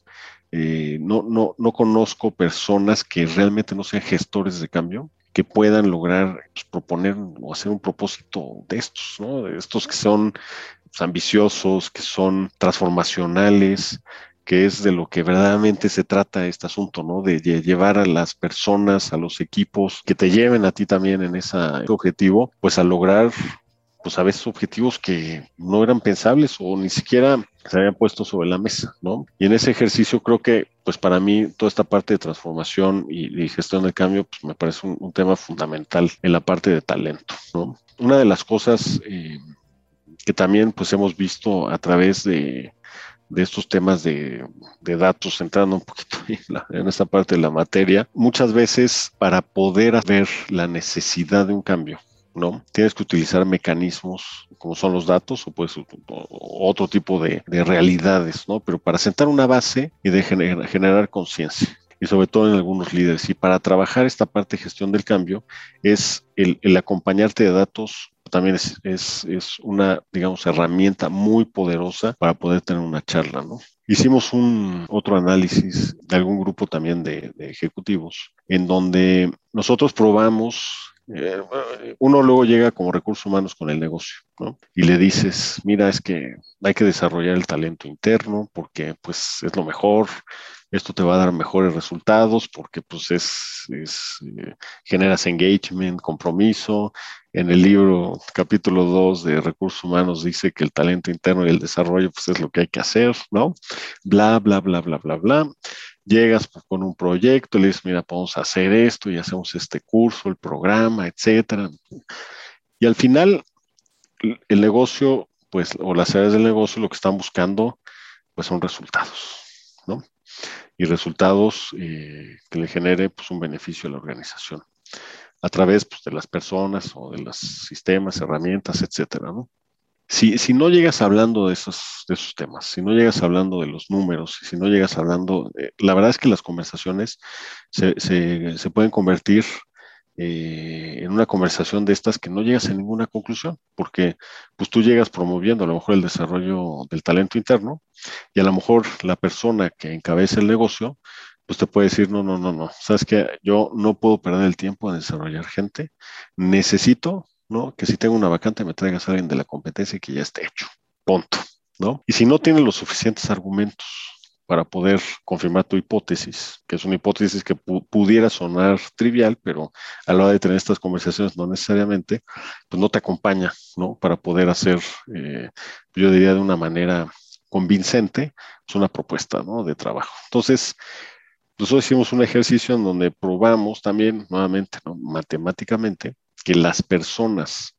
eh, no, no, no conozco personas que realmente no sean gestores de cambio, que puedan lograr pues, proponer o hacer un propósito de estos, ¿no? De estos que son pues, ambiciosos, que son transformacionales, que es de lo que verdaderamente se trata este asunto, ¿no? De, llevar a las personas, a los equipos que te lleven a ti también en ese objetivo, pues a lograr pues a veces objetivos que no eran pensables o ni siquiera se habían puesto sobre la mesa, ¿no? Y en ese ejercicio creo que, pues para mí, toda esta parte de transformación y, gestión del cambio, pues me parece un, tema fundamental en la parte de talento, ¿no? Una de las cosas eh, que también, pues hemos visto a través de, estos temas de, datos, entrando un poquito (laughs) en, en, esta parte de la materia, muchas veces para poder ver la necesidad de un cambio, ¿no? Tienes que utilizar mecanismos como son los datos o pues otro tipo de, realidades, ¿no? Pero para sentar una base y de generar, conciencia y sobre todo en algunos líderes. Y para trabajar esta parte de gestión del cambio es el, acompañarte de datos también es, es, una, digamos, herramienta muy poderosa para poder tener una charla, ¿no? Hicimos un otro análisis de algún grupo también de, de ejecutivos en donde nosotros probamos uno luego llega como recursos humanos con el negocio, ¿no? Y le dices, mira, es que hay que desarrollar el talento interno porque pues es lo mejor, esto te va a dar mejores resultados porque pues es, eh, generas engagement, compromiso. En el libro capítulo 2 de recursos humanos dice que el talento interno y el desarrollo pues es lo que hay que hacer, ¿no? Bla, bla, bla, bla, bla, bla llegas con un proyecto, le dices, mira, podemos hacer esto y hacemos este curso, el programa, etcétera. Y al final, el negocio, pues, o las áreas del negocio, lo que están buscando, pues, son resultados, ¿no? Y resultados eh, que le genere, pues, un beneficio a la organización a través pues, de las personas o de los sistemas, herramientas, etcétera, ¿no? Si, no llegas hablando de esos, temas, si no llegas hablando de los números, si no llegas hablando, eh, la verdad es que las conversaciones se pueden convertir eh, en una conversación de estas que no llegas a ninguna conclusión, porque pues tú llegas promoviendo a lo mejor el desarrollo del talento interno y a lo mejor la persona que encabeza el negocio pues te puede decir, no, no, no, no, sabes que yo no puedo perder el tiempo en desarrollar gente, necesito ¿no? Que si tengo una vacante me traigas a alguien de la competencia que ya esté hecho. Punto, ¿no? Y si no tiene los suficientes argumentos para poder confirmar tu hipótesis, que es una hipótesis que pudiera sonar trivial, pero a la hora de tener estas conversaciones no necesariamente, pues no te acompaña, ¿no? Para poder hacer, eh, yo diría de una manera convincente, es pues una propuesta, ¿no? De trabajo. Entonces, nosotros hicimos un ejercicio en donde probamos también, nuevamente, ¿no? matemáticamente, que las personas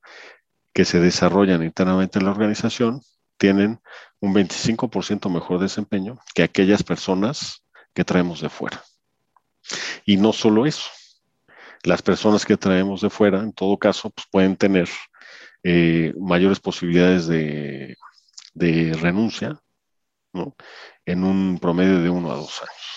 que se desarrollan internamente en la organización tienen un 25% mejor desempeño que aquellas personas que traemos de fuera. Y no solo eso, las personas que traemos de fuera, en todo caso, pues pueden tener eh, mayores posibilidades de, renuncia. En un promedio de uno a dos años.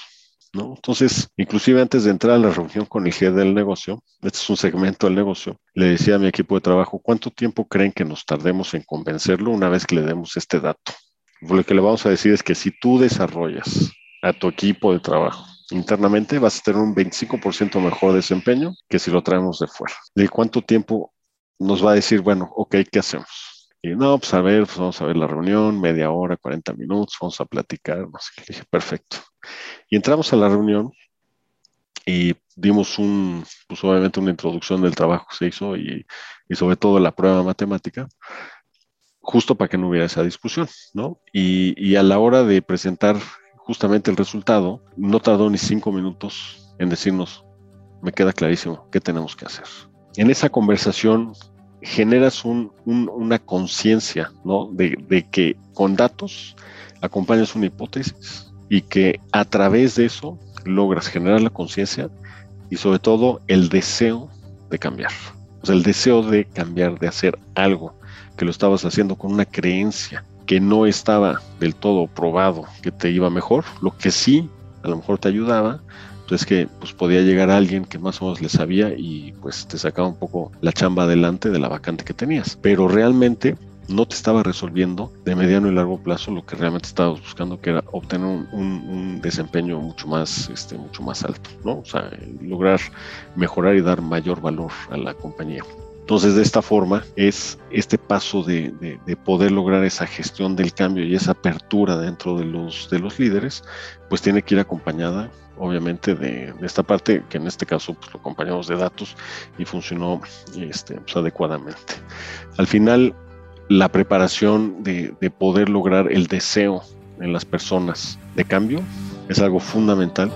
¿No? Entonces, inclusive antes de entrar a la reunión con el jefe del negocio, este es un segmento del negocio, le decía a mi equipo de trabajo, ¿cuánto tiempo creen que nos tardemos en convencerlo una vez que le demos este dato? Lo que le vamos a decir es que si tú desarrollas a tu equipo de trabajo internamente, vas a tener un 25% mejor desempeño que si lo traemos de fuera. ¿De cuánto tiempo nos va a decir, bueno, ok, ¿qué hacemos? Y no, pues a ver, pues vamos a ver la reunión, media hora, 40 minutos, vamos a platicar. No sé, dije, perfecto. Y entramos a la reunión y dimos un, pues obviamente una introducción del trabajo que se hizo y, y sobre todo la prueba matemática, justo para que no hubiera esa discusión, ¿no? Y, y a la hora de presentar justamente el resultado, no tardó ni cinco minutos en decirnos, me queda clarísimo, ¿qué tenemos que hacer? En esa conversación generas una conciencia, ¿no? De, de, que con datos acompañas una hipótesis y que a través de eso logras generar la conciencia y sobre todo el deseo de cambiar. O sea, el deseo de cambiar, de hacer algo que lo estabas haciendo con una creencia que no estaba del todo probado que te iba mejor, lo que sí a lo mejor te ayudaba, pues es que pues podía llegar alguien que más o menos le sabía y pues te sacaba un poco la chamba adelante de la vacante que tenías. Pero realmente no te estaba resolviendo de mediano y largo plazo lo que realmente estabas buscando, que era obtener un, desempeño mucho más, este, mucho más alto, ¿no? O sea, lograr mejorar y dar mayor valor a la compañía. Entonces, de esta forma es este paso de, poder lograr esa gestión del cambio y esa apertura dentro de los, de los líderes, pues tiene que ir acompañada, obviamente, de, esta parte, que en este caso pues, lo acompañamos de datos y funcionó este, pues, adecuadamente. Al final, la preparación de, de poder lograr el deseo en las personas de cambio es algo fundamental.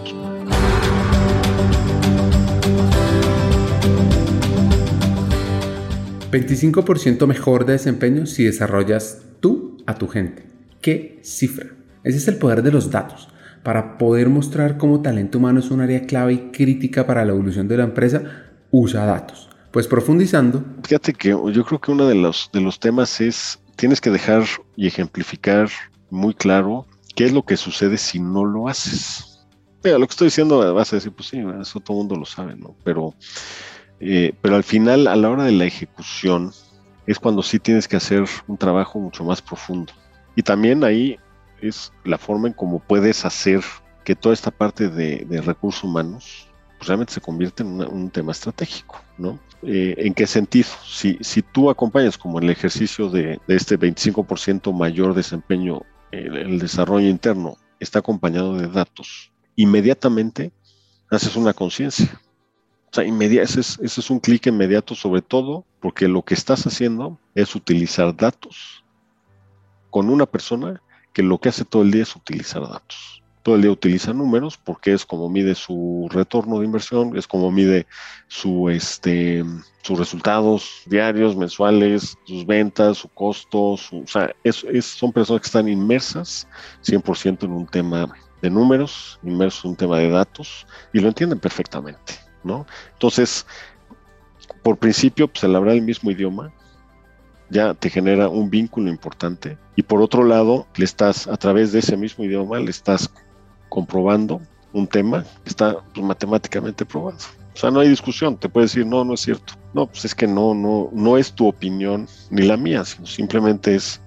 25% mejor de desempeño si desarrollas tú a tu gente. ¿Qué cifra? Ese es el poder de los datos. Para poder mostrar cómo talento humano es un área clave y crítica para la evolución de la empresa, usa datos. Pues profundizando. Fíjate que yo creo que uno de los, de los temas es, tienes que dejar y ejemplificar muy claro qué es lo que sucede si no lo haces. Mira, lo que estoy diciendo vas a decir, pues sí, eso todo el mundo lo sabe, ¿no? Pero eh, pero al final, a la hora de la ejecución, es cuando sí tienes que hacer un trabajo mucho más profundo. Y también ahí es la forma en cómo puedes hacer que toda esta parte de, recursos humanos pues realmente se convierta en un tema estratégico, ¿no? Eh, ¿En qué sentido? Si, si tú acompañas como el ejercicio de, este 25% mayor desempeño, el desarrollo interno está acompañado de datos, inmediatamente haces una conciencia o sea, ese es, un clic inmediato sobre todo porque lo que estás haciendo es utilizar datos con una persona que lo que hace todo el día es utilizar datos. Todo el día utiliza números porque es como mide su retorno de inversión, es como mide su, este, sus resultados diarios, mensuales, sus ventas, su costo, o sea, son personas que están inmersas 100% en un tema de números, inmersos en un tema de datos y lo entienden perfectamente. Entonces, por principio, pues el hablar el mismo idioma ya te genera un vínculo importante y por otro lado, le estás, a través de ese mismo idioma, le estás comprobando un tema que está pues, matemáticamente probado. O sea, no hay discusión, te puede decir, no, no es cierto. No, pues es que no, no, no es tu opinión ni la mía, sino simplemente es,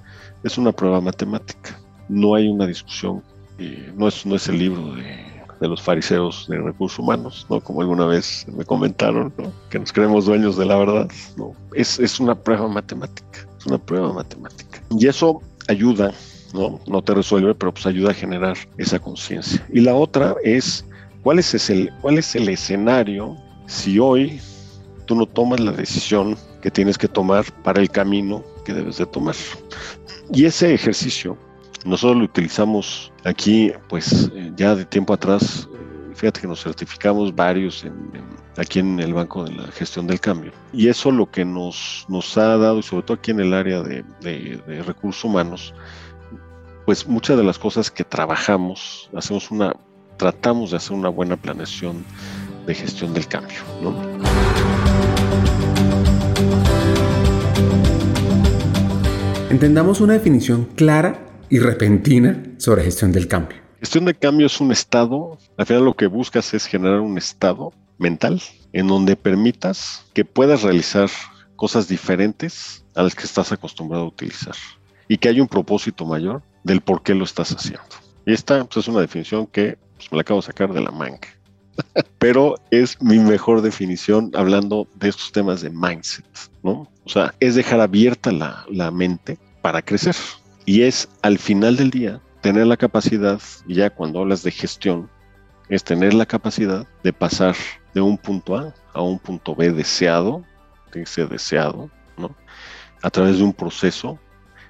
es una prueba matemática. No hay una discusión, eh, no, es, no es el libro de de los fariseos de recursos humanos, ¿no? Como alguna vez me comentaron, ¿no? Que nos creemos dueños de la verdad, ¿no? Es, es una prueba matemática, es una prueba matemática. Y eso ayuda, ¿no? No te resuelve, pero pues ayuda a generar esa conciencia. Y la otra es, ¿cuál es, el, ¿cuál es el escenario si hoy tú no tomas la decisión que tienes que tomar para el camino que debes de tomar? Y ese ejercicio nosotros lo utilizamos aquí, pues eh, ya de tiempo atrás, eh, fíjate que nos certificamos varios aquí en el Banco de la Gestión del Cambio. Y eso lo que nos, nos ha dado, y sobre todo aquí en el área de, recursos humanos, pues muchas de las cosas que trabajamos, hacemos una, tratamos de hacer una buena planeación de gestión del cambio. Entendamos una definición clara y repentina sobre gestión del cambio. Gestión del cambio es un estado, al final lo que buscas es generar un estado mental en donde permitas que puedas realizar cosas diferentes a las que estás acostumbrado a utilizar y que haya un propósito mayor del por qué lo estás haciendo. Y esta pues, es una definición que pues, me la acabo de sacar de la manga. (laughs) Pero es mi mejor definición hablando de estos temas de mindset, ¿no? O sea, es dejar abierta la, la mente para crecer. Y es al final del día tener la capacidad, ya cuando hablas de gestión, es tener la capacidad de pasar de un punto A a un punto B deseado, ser deseado, ¿no? A través de un proceso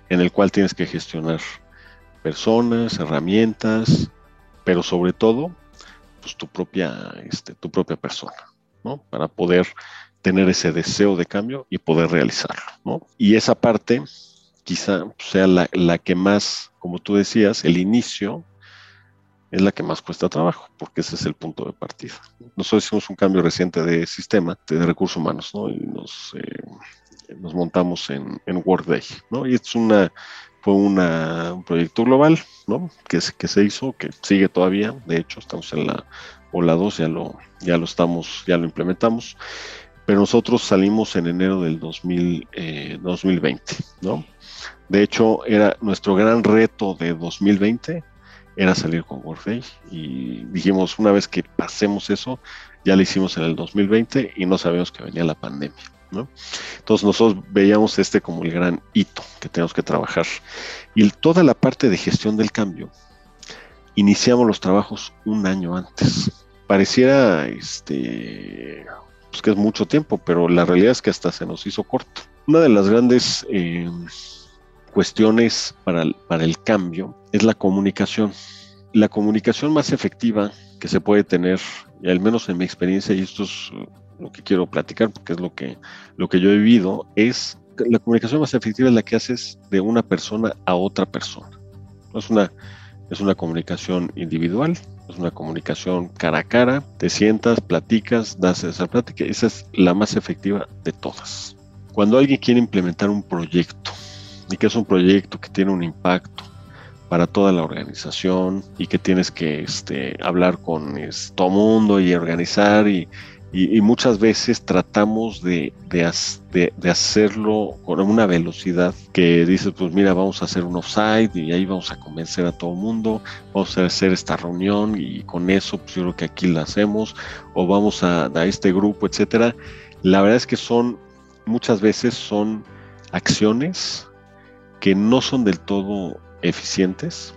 en el cual tienes que gestionar personas, herramientas, pero sobre todo, pues tu propia, este, tu propia persona, ¿no? Para poder tener ese deseo de cambio y poder realizarlo, ¿no? Y esa parte quizá sea la, la que más, como tú decías, el inicio es la que más cuesta trabajo, porque ese es el punto de partida. Nosotros hicimos un cambio reciente de sistema de recursos humanos, ¿no? Y nos, eh, nos montamos en, en Workday, ¿no? Y es una, fue un proyecto global, ¿no? Que, que se hizo, que sigue todavía, de hecho, estamos en la ola 2, ya lo, ya lo estamos, ya lo implementamos, pero nosotros salimos en enero del 2000, 2020, eh, ¿no? De hecho, era nuestro gran reto de 2020 era salir con Workday y dijimos, una vez que pasemos eso, ya lo hicimos en el 2020 y no sabíamos que venía la pandemia. Entonces nosotros veíamos este como el gran hito que tenemos que trabajar. Y toda la parte de gestión del cambio, iniciamos los trabajos un año antes. Pareciera este, pues que es mucho tiempo, pero la realidad es que hasta se nos hizo corto. Una de las grandes eh, cuestiones para para el cambio es la comunicación. La comunicación más efectiva que se puede tener, y al menos en mi experiencia, y esto es lo que quiero platicar, porque es lo que, lo que yo he vivido, es la comunicación más efectiva es la que haces de una persona a otra persona. es una, es una comunicación individual, es una comunicación cara a cara, te sientas, platicas, das esa plática, esa es la más efectiva de todas. Cuando alguien quiere implementar un proyecto, y que es un proyecto que tiene un impacto para toda la organización y que tienes que este, hablar con es, todo mundo y organizar y, y, muchas veces tratamos de, de, hacerlo con una velocidad que dices, pues mira, vamos a hacer un offside y ahí vamos a convencer a todo el mundo, vamos a hacer esta reunión y con eso pues yo creo que aquí la hacemos, o vamos a, a este grupo, etcétera. La verdad es que son, muchas veces son acciones que no son del todo eficientes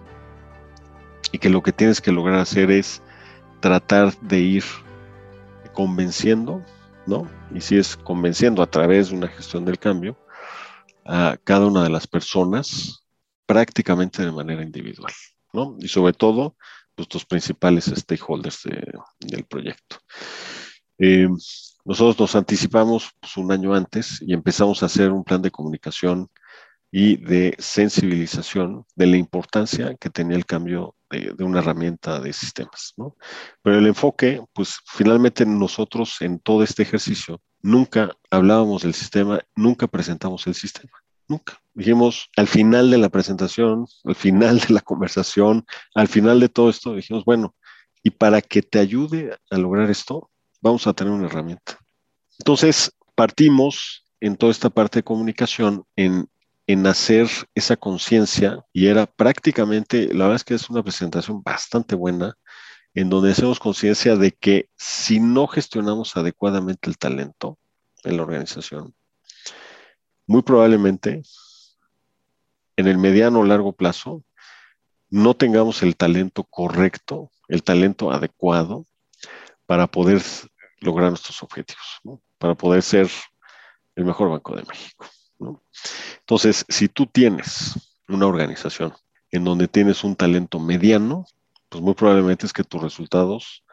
y que lo que tienes que lograr hacer es tratar de ir convenciendo, ¿no? Y si es convenciendo a través de una gestión del cambio a cada una de las personas prácticamente de manera individual, ¿no? Y sobre todo, pues, tus principales stakeholders del proyecto. Eh, nosotros nos anticipamos pues, un año antes y empezamos a hacer un plan de comunicación y de sensibilización de la importancia que tenía el cambio de, una herramienta de sistemas. ¿no? Pero el enfoque, pues finalmente nosotros en todo este ejercicio nunca hablábamos del sistema, nunca presentamos el sistema, nunca. Dijimos al final de la presentación, al final de la conversación, al final de todo esto, dijimos, bueno, y para que te ayude a lograr esto, vamos a tener una herramienta. Entonces, partimos en toda esta parte de comunicación en en hacer esa conciencia y era prácticamente, la verdad es que es una presentación bastante buena, en donde hacemos conciencia de que si no gestionamos adecuadamente el talento en la organización, muy probablemente en el mediano o largo plazo no tengamos el talento correcto, el talento adecuado para poder lograr nuestros objetivos, para poder ser el mejor Banco de México. Entonces, si tú tienes una organización en donde tienes un talento mediano, pues muy probablemente es que tus resultados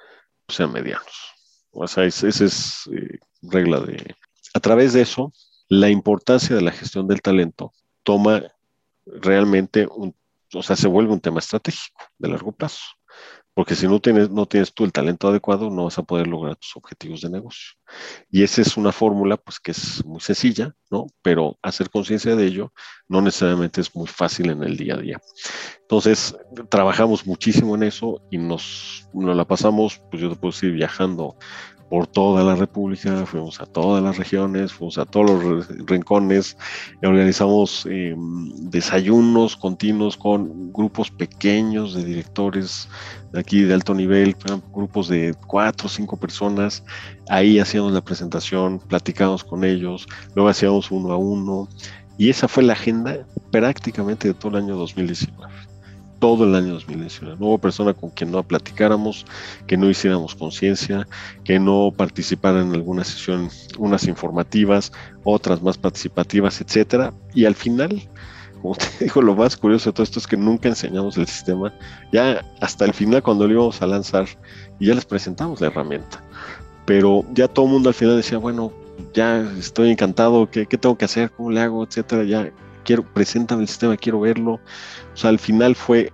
sean medianos. O sea, esa es eh, regla de... A través de eso, la importancia de la gestión del talento toma realmente un, o sea, se vuelve un tema estratégico de largo plazo. Porque si no tienes, no tienes tú el talento adecuado, no vas a poder lograr tus objetivos de negocio. Y esa es una fórmula, pues, que es muy sencilla, ¿no? Pero hacer conciencia de ello no necesariamente es muy fácil en el día a día. Entonces, trabajamos muchísimo en eso y nos, nos la pasamos, pues yo te puedo decir, viajando por toda la República, fuimos a todas las regiones, fuimos a todos los rincones, organizamos em, desayunos continuos con grupos pequeños de directores de aquí de alto nivel, grupos de cuatro o cinco personas, ahí hacíamos la presentación, platicamos con ellos, luego hacíamos uno a uno, y esa fue la agenda prácticamente de todo el año 2019 todo el año 2019. No hubo persona con quien no platicáramos, que no hiciéramos conciencia, que no participara en alguna sesión, unas informativas, otras más participativas, etcétera. Y al final, como te (laughs) digo, lo más curioso de todo esto es que nunca enseñamos el sistema. Ya hasta el final, cuando lo íbamos a lanzar, y ya les presentamos la herramienta. Pero ya todo el mundo al final decía, bueno, ya estoy encantado, ¿qué, qué tengo que hacer? ¿Cómo le hago? Etcétera. Ya quiero, preséntame el sistema, quiero verlo. O sea, al final fue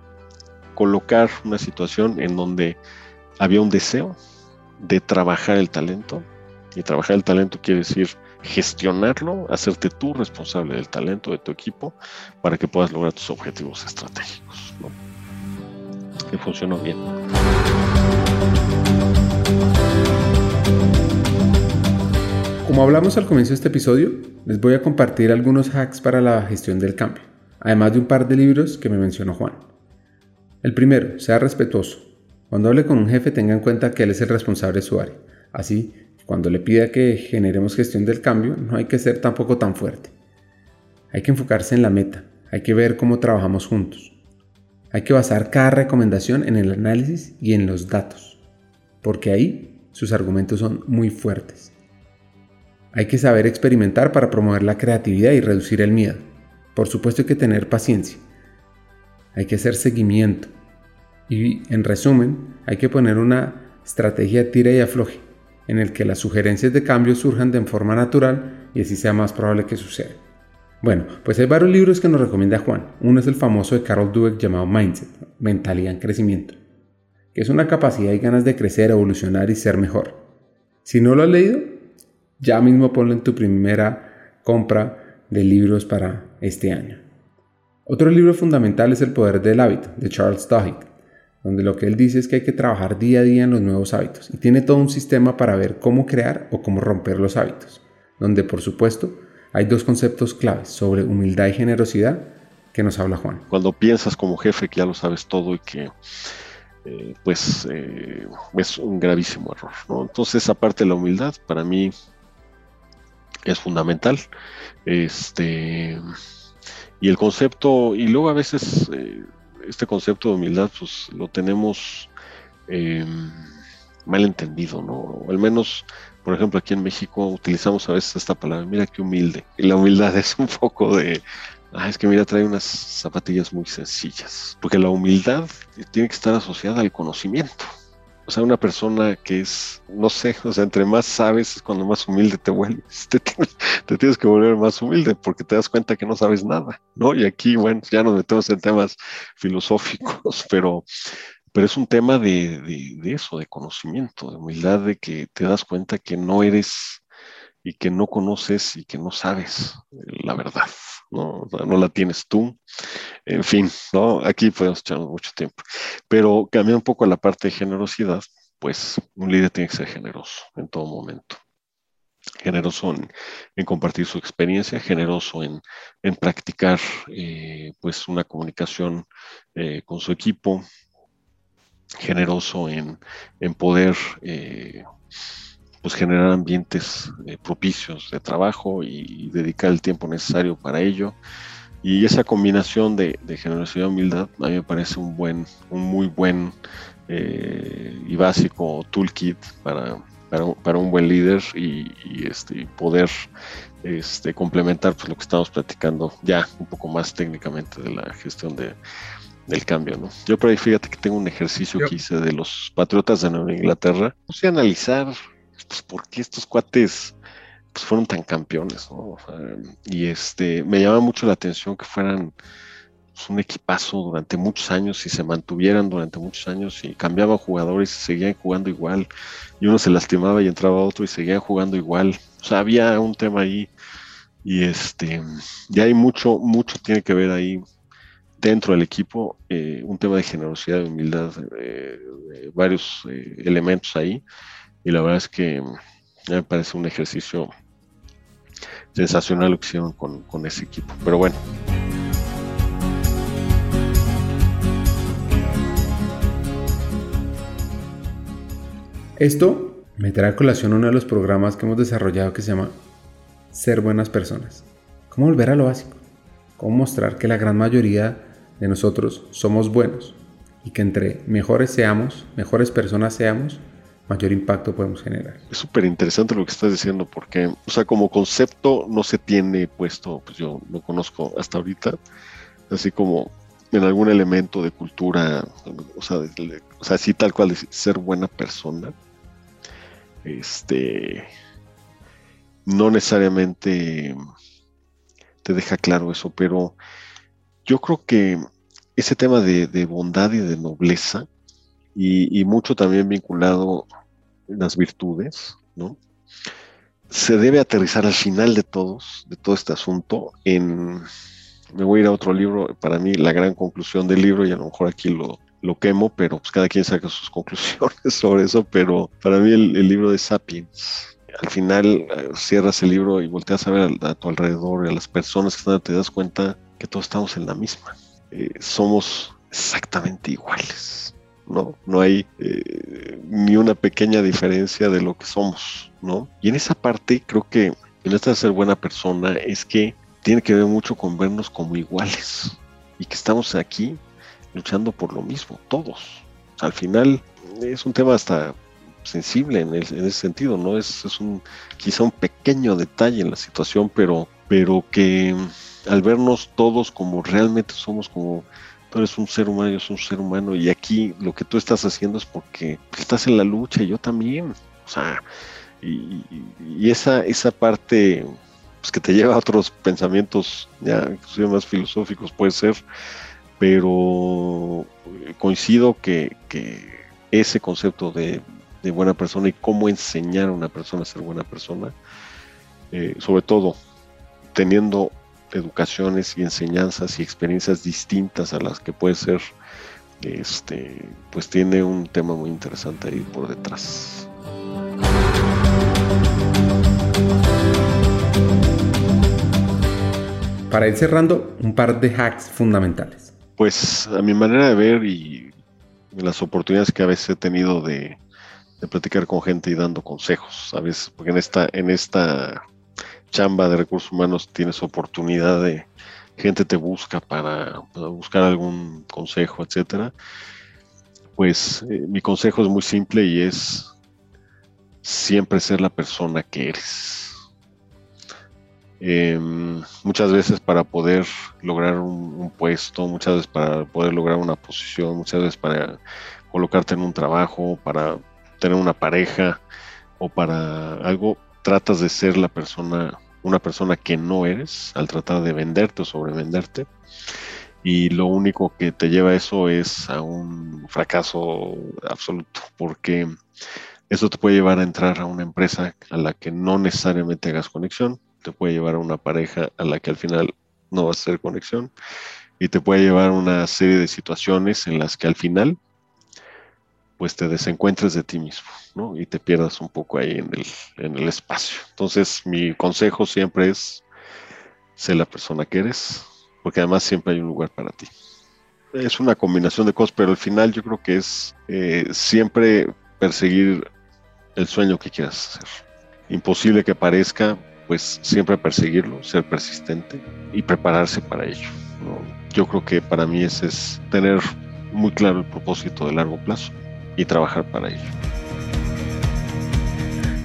colocar una situación en donde había un deseo de trabajar el talento. Y trabajar el talento quiere decir gestionarlo, hacerte tú responsable del talento de tu equipo para que puedas lograr tus objetivos estratégicos. Que funcionó bien. Como hablamos al comienzo de este episodio, les voy a compartir algunos hacks para la gestión del cambio, además de un par de libros que me mencionó Juan. El primero, sea respetuoso. Cuando hable con un jefe tenga en cuenta que él es el responsable de su área. Así, cuando le pida que generemos gestión del cambio, no hay que ser tampoco tan fuerte. Hay que enfocarse en la meta, hay que ver cómo trabajamos juntos. Hay que basar cada recomendación en el análisis y en los datos, porque ahí sus argumentos son muy fuertes. Hay que saber experimentar para promover la creatividad y reducir el miedo. Por supuesto hay que tener paciencia. Hay que hacer seguimiento. Y en resumen, hay que poner una estrategia tira y afloje, en el que las sugerencias de cambio surjan de forma natural y así sea más probable que suceda. Bueno, pues hay varios libros que nos recomienda Juan. Uno es el famoso de Carol Dweck llamado Mindset, Mentalidad en Crecimiento, que es una capacidad y ganas de crecer, evolucionar y ser mejor. Si no lo has leído, ya mismo ponlo en tu primera compra de libros para este año. Otro libro fundamental es El Poder del Hábito, de Charles Duhigg, donde lo que él dice es que hay que trabajar día a día en los nuevos hábitos y tiene todo un sistema para ver cómo crear o cómo romper los hábitos, donde por supuesto hay dos conceptos claves sobre humildad y generosidad que nos habla Juan. Cuando piensas como jefe que ya lo sabes todo y que eh, pues eh, es un gravísimo error. ¿no? Entonces, aparte de la humildad, para mí es fundamental. Este, y el concepto, y luego a veces eh, este concepto de humildad, pues lo tenemos em, mal entendido, ¿no? Al menos, por ejemplo, aquí en México utilizamos a veces esta palabra, mira qué humilde. Y la humildad (laughs) es un poco de, ah, es que mira, trae unas zapatillas muy sencillas. Porque la humildad tiene que estar asociada al conocimiento. O sea, una persona que es, no sé, o sea, entre más sabes es cuando más humilde te vuelves. (laughs) Te, tienes que volver más humilde porque te das cuenta que no sabes nada, ¿no? Y aquí, bueno, ya nos metemos en temas filosóficos, (laughs) pero, pero es un tema de, de eso, de conocimiento, de humildad, de que te das cuenta que no eres y que no conoces y que no sabes la verdad. ¿No? no la tienes tú. En fin, ¿no? Aquí podemos echarnos mucho tiempo. Pero cambia un poco la parte de generosidad, pues un líder tiene que ser generoso en todo momento. Generoso en, compartir su experiencia, generoso en, practicar eh, pues una comunicación eh, con su equipo, generoso en, poder eh, pues generar ambientes eh, propicios de trabajo y, dedicar el tiempo necesario para ello. Y esa combinación de, generosidad y humildad a mí me parece un buen, un muy buen eh, y básico toolkit para, para, un buen líder y, este, poder este, complementar pues, lo que estamos platicando ya un poco más técnicamente de la gestión de, el cambio, ¿no? Yo por ahí fíjate que tengo un ejercicio que hice de los Patriotas de Nueva Inglaterra. Puse a analizar pues, por qué estos cuates pues, fueron tan campeones, ¿no? y este, me llama mucho la atención que fueran pues, un equipazo durante muchos años y se mantuvieran durante muchos años y cambiaban jugadores y seguían jugando igual. Y uno se lastimaba y entraba otro y seguían jugando igual. O sea, había un tema ahí y este, ya hay mucho, mucho tiene que ver ahí dentro del equipo, eh, un tema de generosidad, de humildad, eh, varios eh, elementos ahí. Y la verdad es que me parece un ejercicio sensacional lo que hicieron con, con ese equipo. Pero bueno. Esto me trae a colación uno de los programas que hemos desarrollado que se llama Ser buenas personas. ¿Cómo volver a lo básico? ¿Cómo mostrar que la gran mayoría de nosotros somos buenos y que entre mejores seamos, mejores personas seamos, mayor impacto podemos generar? Es súper interesante lo que estás diciendo porque, o sea, como concepto no se tiene puesto, pues yo no conozco hasta ahorita, así como en algún elemento de cultura, o sea, así tal cual, de ser buena persona, este, no necesariamente te deja claro eso, pero yo creo que ese tema de, bondad y de nobleza, y, mucho también vinculado en las virtudes, ¿no? Se debe aterrizar al final de todos, de todo este asunto, en me voy a ir a otro libro, para mí la gran conclusión del libro, y a lo mejor aquí lo, lo quemo, pero pues cada quien saca sus (laughs) conclusiones sobre eso, pero para mí el, libro de Sapiens, al final eh, cierras el libro y volteas a ver a, tu alrededor a las personas que están, te das cuenta que todos estamos en la misma. Eh, somos exactamente iguales, ¿no? No hay eh, ni una pequeña diferencia de lo que somos, ¿no? Y en esa parte creo que en esta de ser buena persona es que tiene que ver mucho con vernos como iguales y que estamos aquí luchando por lo mismo, todos. Al final es un tema hasta sensible en, ese sentido, ¿no? Es, un quizá un pequeño detalle en la situación, pero, pero que al vernos todos como realmente somos como tú eres un ser humano, yo soy un ser humano, y aquí lo que tú estás haciendo es porque estás en la lucha y yo también. O sea, y, esa, esa parte pues, que te lleva a otros pensamientos ya más filosóficos puede ser, pero coincido que, ese concepto de, buena persona y cómo enseñar a una persona a ser buena persona, eh, sobre todo teniendo educaciones y enseñanzas y experiencias distintas a las que puede ser, este, pues tiene un tema muy interesante ahí por detrás. para ir cerrando, un par de hacks fundamentales. Pues a mi manera de ver y las oportunidades que a veces he tenido de, platicar con gente y dando consejos, a veces, porque en esta, en esta chamba de recursos humanos tienes oportunidad de gente te busca para, buscar algún consejo, etcétera. Pues eh, mi consejo es muy simple y es siempre ser la persona que eres Em, muchas veces para poder lograr un, puesto, muchas veces para poder lograr una posición, muchas veces para colocarte en un trabajo, para tener una pareja o para algo, tratas de ser la persona, una persona que no eres al tratar de venderte o sobrevenderte. Y lo único que te lleva a eso es a un fracaso absoluto, porque eso te puede llevar a entrar a una empresa a la que no necesariamente hagas conexión, te puede llevar a una pareja a la que al final no vas a hacer conexión y te puede llevar a una serie de situaciones en las que al final pues te desencuentres de ti mismo, ¿no? Y te pierdas un poco ahí en el, en el espacio. Entonces mi consejo siempre es ser la persona que eres, porque además siempre hay un lugar para ti. Es una combinación de cosas, pero al final yo creo que es eh, siempre perseguir el sueño que quieras hacer. Imposible que parezca, pues siempre perseguirlo, ser persistente y prepararse para ello. Yo creo que para mí ese es tener muy claro el propósito de largo plazo y trabajar para ello.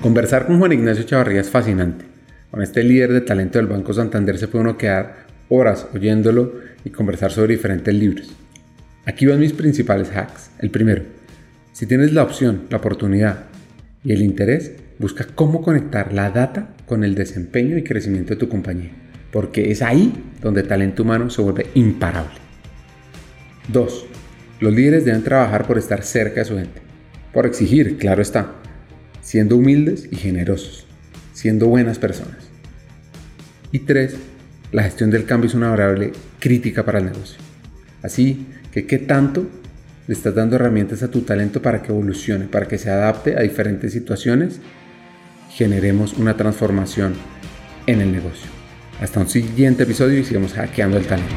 Conversar con Juan Ignacio Chavarría es fascinante. Con este líder de talento del Banco Santander se puede uno quedar horas oyéndolo y conversar sobre diferentes libros. Aquí van mis principales hacks. El primero, si tienes la opción, la oportunidad y el interés, busca cómo conectar la data con el desempeño y crecimiento de tu compañía, porque es ahí donde el talento humano se vuelve imparable. 2. Los líderes deben trabajar por estar cerca de su gente, por exigir, claro está, siendo humildes y generosos, siendo buenas personas. Y 3. La gestión del cambio es una variable crítica para el negocio. Así que, ¿qué tanto le estás dando herramientas a tu talento para que evolucione, para que se adapte a diferentes situaciones? Generemos una transformación en el negocio. Hasta un siguiente episodio y sigamos hackeando el talento.